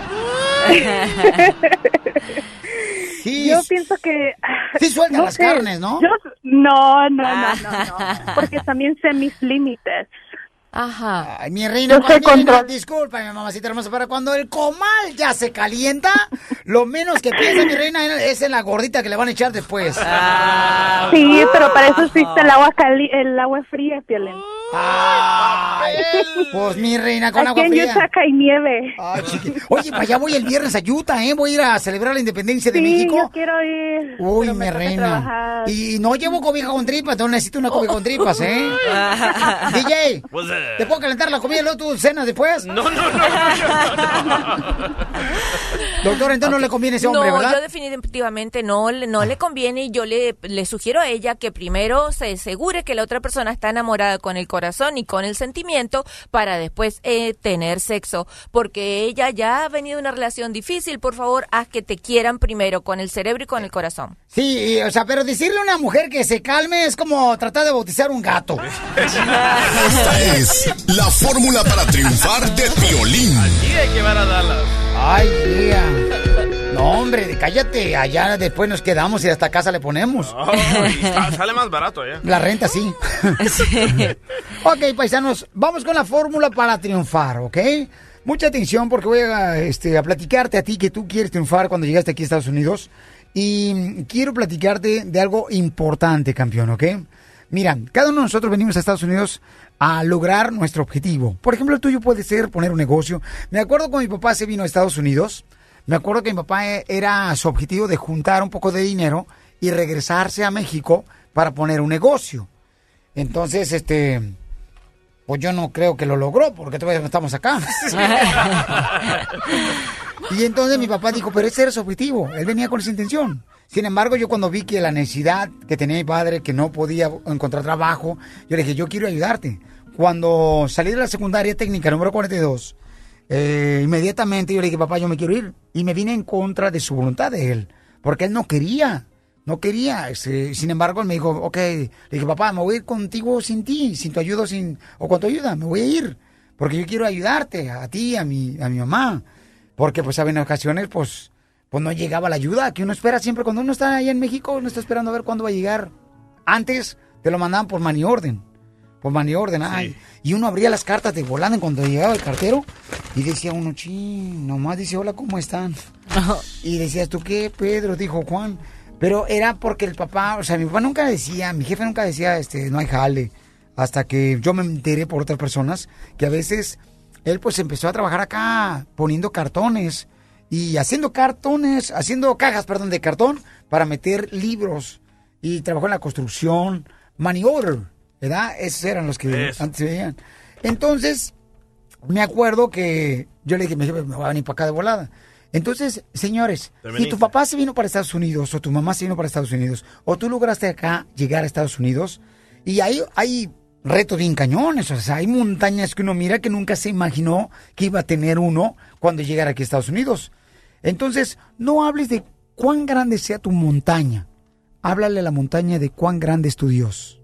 Sí, Yo pienso que... Sí suelta las carnes, ¿no? Yo, no, no, no, no, no, porque también sé mis límites. Ajá. Ay, mi reina, no, disculpa, mi mamacita hermosa, pero cuando el comal ya se calienta, lo menos que piensa mi reina es en la gordita que le van a echar después. Ah, Sí, pero para eso existe el agua cali el agua fría, Piolín. Ay, pues mi reina con Aquí agua en fría. Utah hay nieve. Ay, Oye, para allá voy el viernes a Utah, ¿eh? Voy a ir a celebrar la independencia de Sí, México. yo quiero ir. Uy, mi reina. Y no llevo cobija con tripas, no necesito una cobija con tripas, ¿eh? DJ, Pues, eh, ¿te puedo calentar la comida y luego tú cenas después? No, no, no. Doctor, entonces no le conviene ese hombre, no, ¿verdad? yo definitivamente no, le- no le conviene y yo le, le sugiero a ella que primero se asegure que la otra persona está enamorada con el corazón y con el sentimiento para después eh, tener sexo, porque ella ya ha venido de una relación difícil, por favor, haz que te quieran primero con el cerebro y con el corazón. Sí, y, o sea, pero decirle a una mujer que se calme es como tratar de bautizar un gato. Esta la fórmula para triunfar de violín. Y hay que llevar a Dallas. Ay, tía. No, hombre, cállate. Allá después nos quedamos y hasta casa le ponemos. Ay, sa- sale más barato allá. La renta sí. ok, paisanos, vamos con la fórmula para triunfar, ¿ok? Mucha atención porque voy a, este, a platicarte a ti que tú quieres triunfar cuando llegaste aquí a Estados Unidos. Y quiero platicarte de algo importante, campeón, ¿ok? Mira, cada uno de nosotros venimos a Estados Unidos a lograr nuestro objetivo. Por ejemplo, el tuyo puede ser poner un negocio. Me acuerdo cuando mi papá se vino a Estados Unidos. Me acuerdo que mi papá eh, era su objetivo de juntar un poco de dinero y regresarse a México para poner un negocio. Entonces, este, pues yo no creo que lo logró porque todavía no estamos acá. y entonces mi papá dijo, pero ese era su objetivo, él venía con esa intención. Sin embargo, yo cuando vi que la necesidad que tenía mi padre, que no podía encontrar trabajo, yo le dije, yo quiero ayudarte. cuando salí de la secundaria técnica número 42, eh, inmediatamente yo le dije, papá, yo me quiero ir. Y me vine en contra de su voluntad de él, porque él no quería, no quería. este, sin embargo, él me dijo, ok, le dije, papá, me voy a ir contigo sin ti, sin tu ayuda, sin, o con tu ayuda, me voy a ir, porque yo quiero ayudarte, a ti, a mi, a mi mamá. Porque, pues, en ocasiones, pues, pues no llegaba la ayuda que uno espera siempre cuando uno está allá en México, uno está esperando a ver cuándo va a llegar. Antes te lo mandaban por mani orden. Por mani orden, ay. Y uno abría las cartas de volando cuando llegaba el cartero y decía uno, chin, nomás dice, hola, ¿cómo están? y decías, ¿tú qué, Pedro? Dijo Juan. Pero era porque el papá, o sea, mi papá nunca decía, mi jefe nunca decía, este, no hay jale. Hasta que yo me enteré por otras personas que a veces él pues empezó a trabajar acá poniendo cartones y haciendo cartones, haciendo cajas, perdón, de cartón para meter libros. Y trabajó en la construcción, money order, ¿verdad? Esos eran los que Eso. antes se veían. Entonces, me acuerdo que yo le dije, me me voy a venir para acá de volada. Entonces, señores, si tu papá se vino para Estados Unidos, o tu mamá se vino para Estados Unidos, o tú lograste acá llegar a Estados Unidos, y ahí hay retos bien cañones, o sea, hay montañas que uno mira que nunca se imaginó que iba a tener uno cuando llegara aquí a Estados Unidos. Entonces, no hables de cuán grande sea tu montaña, háblale a la montaña de cuán grande es tu Dios.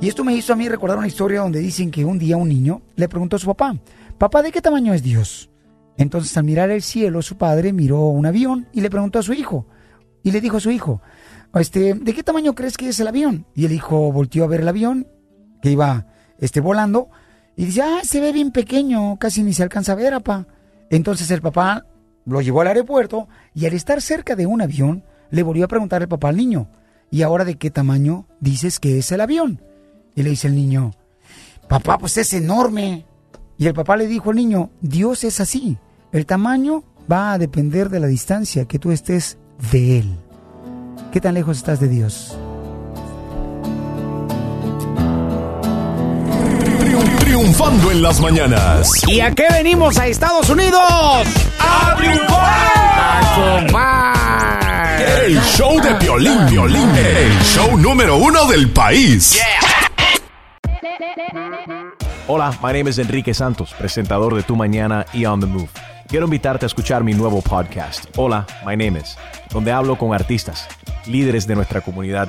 Y esto me hizo a mí recordar una historia donde dicen que un día un niño le preguntó a su papá, papá, ¿de qué tamaño es Dios? Entonces al mirar el cielo, su padre miró un avión y le preguntó a su hijo. Y le dijo a su hijo, este, ¿de qué tamaño crees que es el avión? Y el hijo volteó a ver el avión que iba este, volando y dice, ah, se ve bien pequeño, casi ni se alcanza a ver, papá. Entonces el papá lo llevó al aeropuerto y al estar cerca de un avión, le volvió a preguntar el papá al niño, ¿y ahora de qué tamaño dices que es el avión? Y le dice el niño, papá, pues es enorme. Y el papá le dijo al niño, Dios es así, el tamaño va a depender de la distancia que tú estés de Él. ¿Qué tan lejos estás de Dios? Triunfando en las mañanas. ¿Y a qué venimos a Estados Unidos? ¡A triunfar! El show de Piolín, Piolín. El show número uno del país. Hola, my name is Enrique Santos, presentador de Tu Mañana y On the Move. Quiero invitarte a escuchar mi nuevo podcast, Hola, my name is, donde hablo con artistas, líderes de nuestra comunidad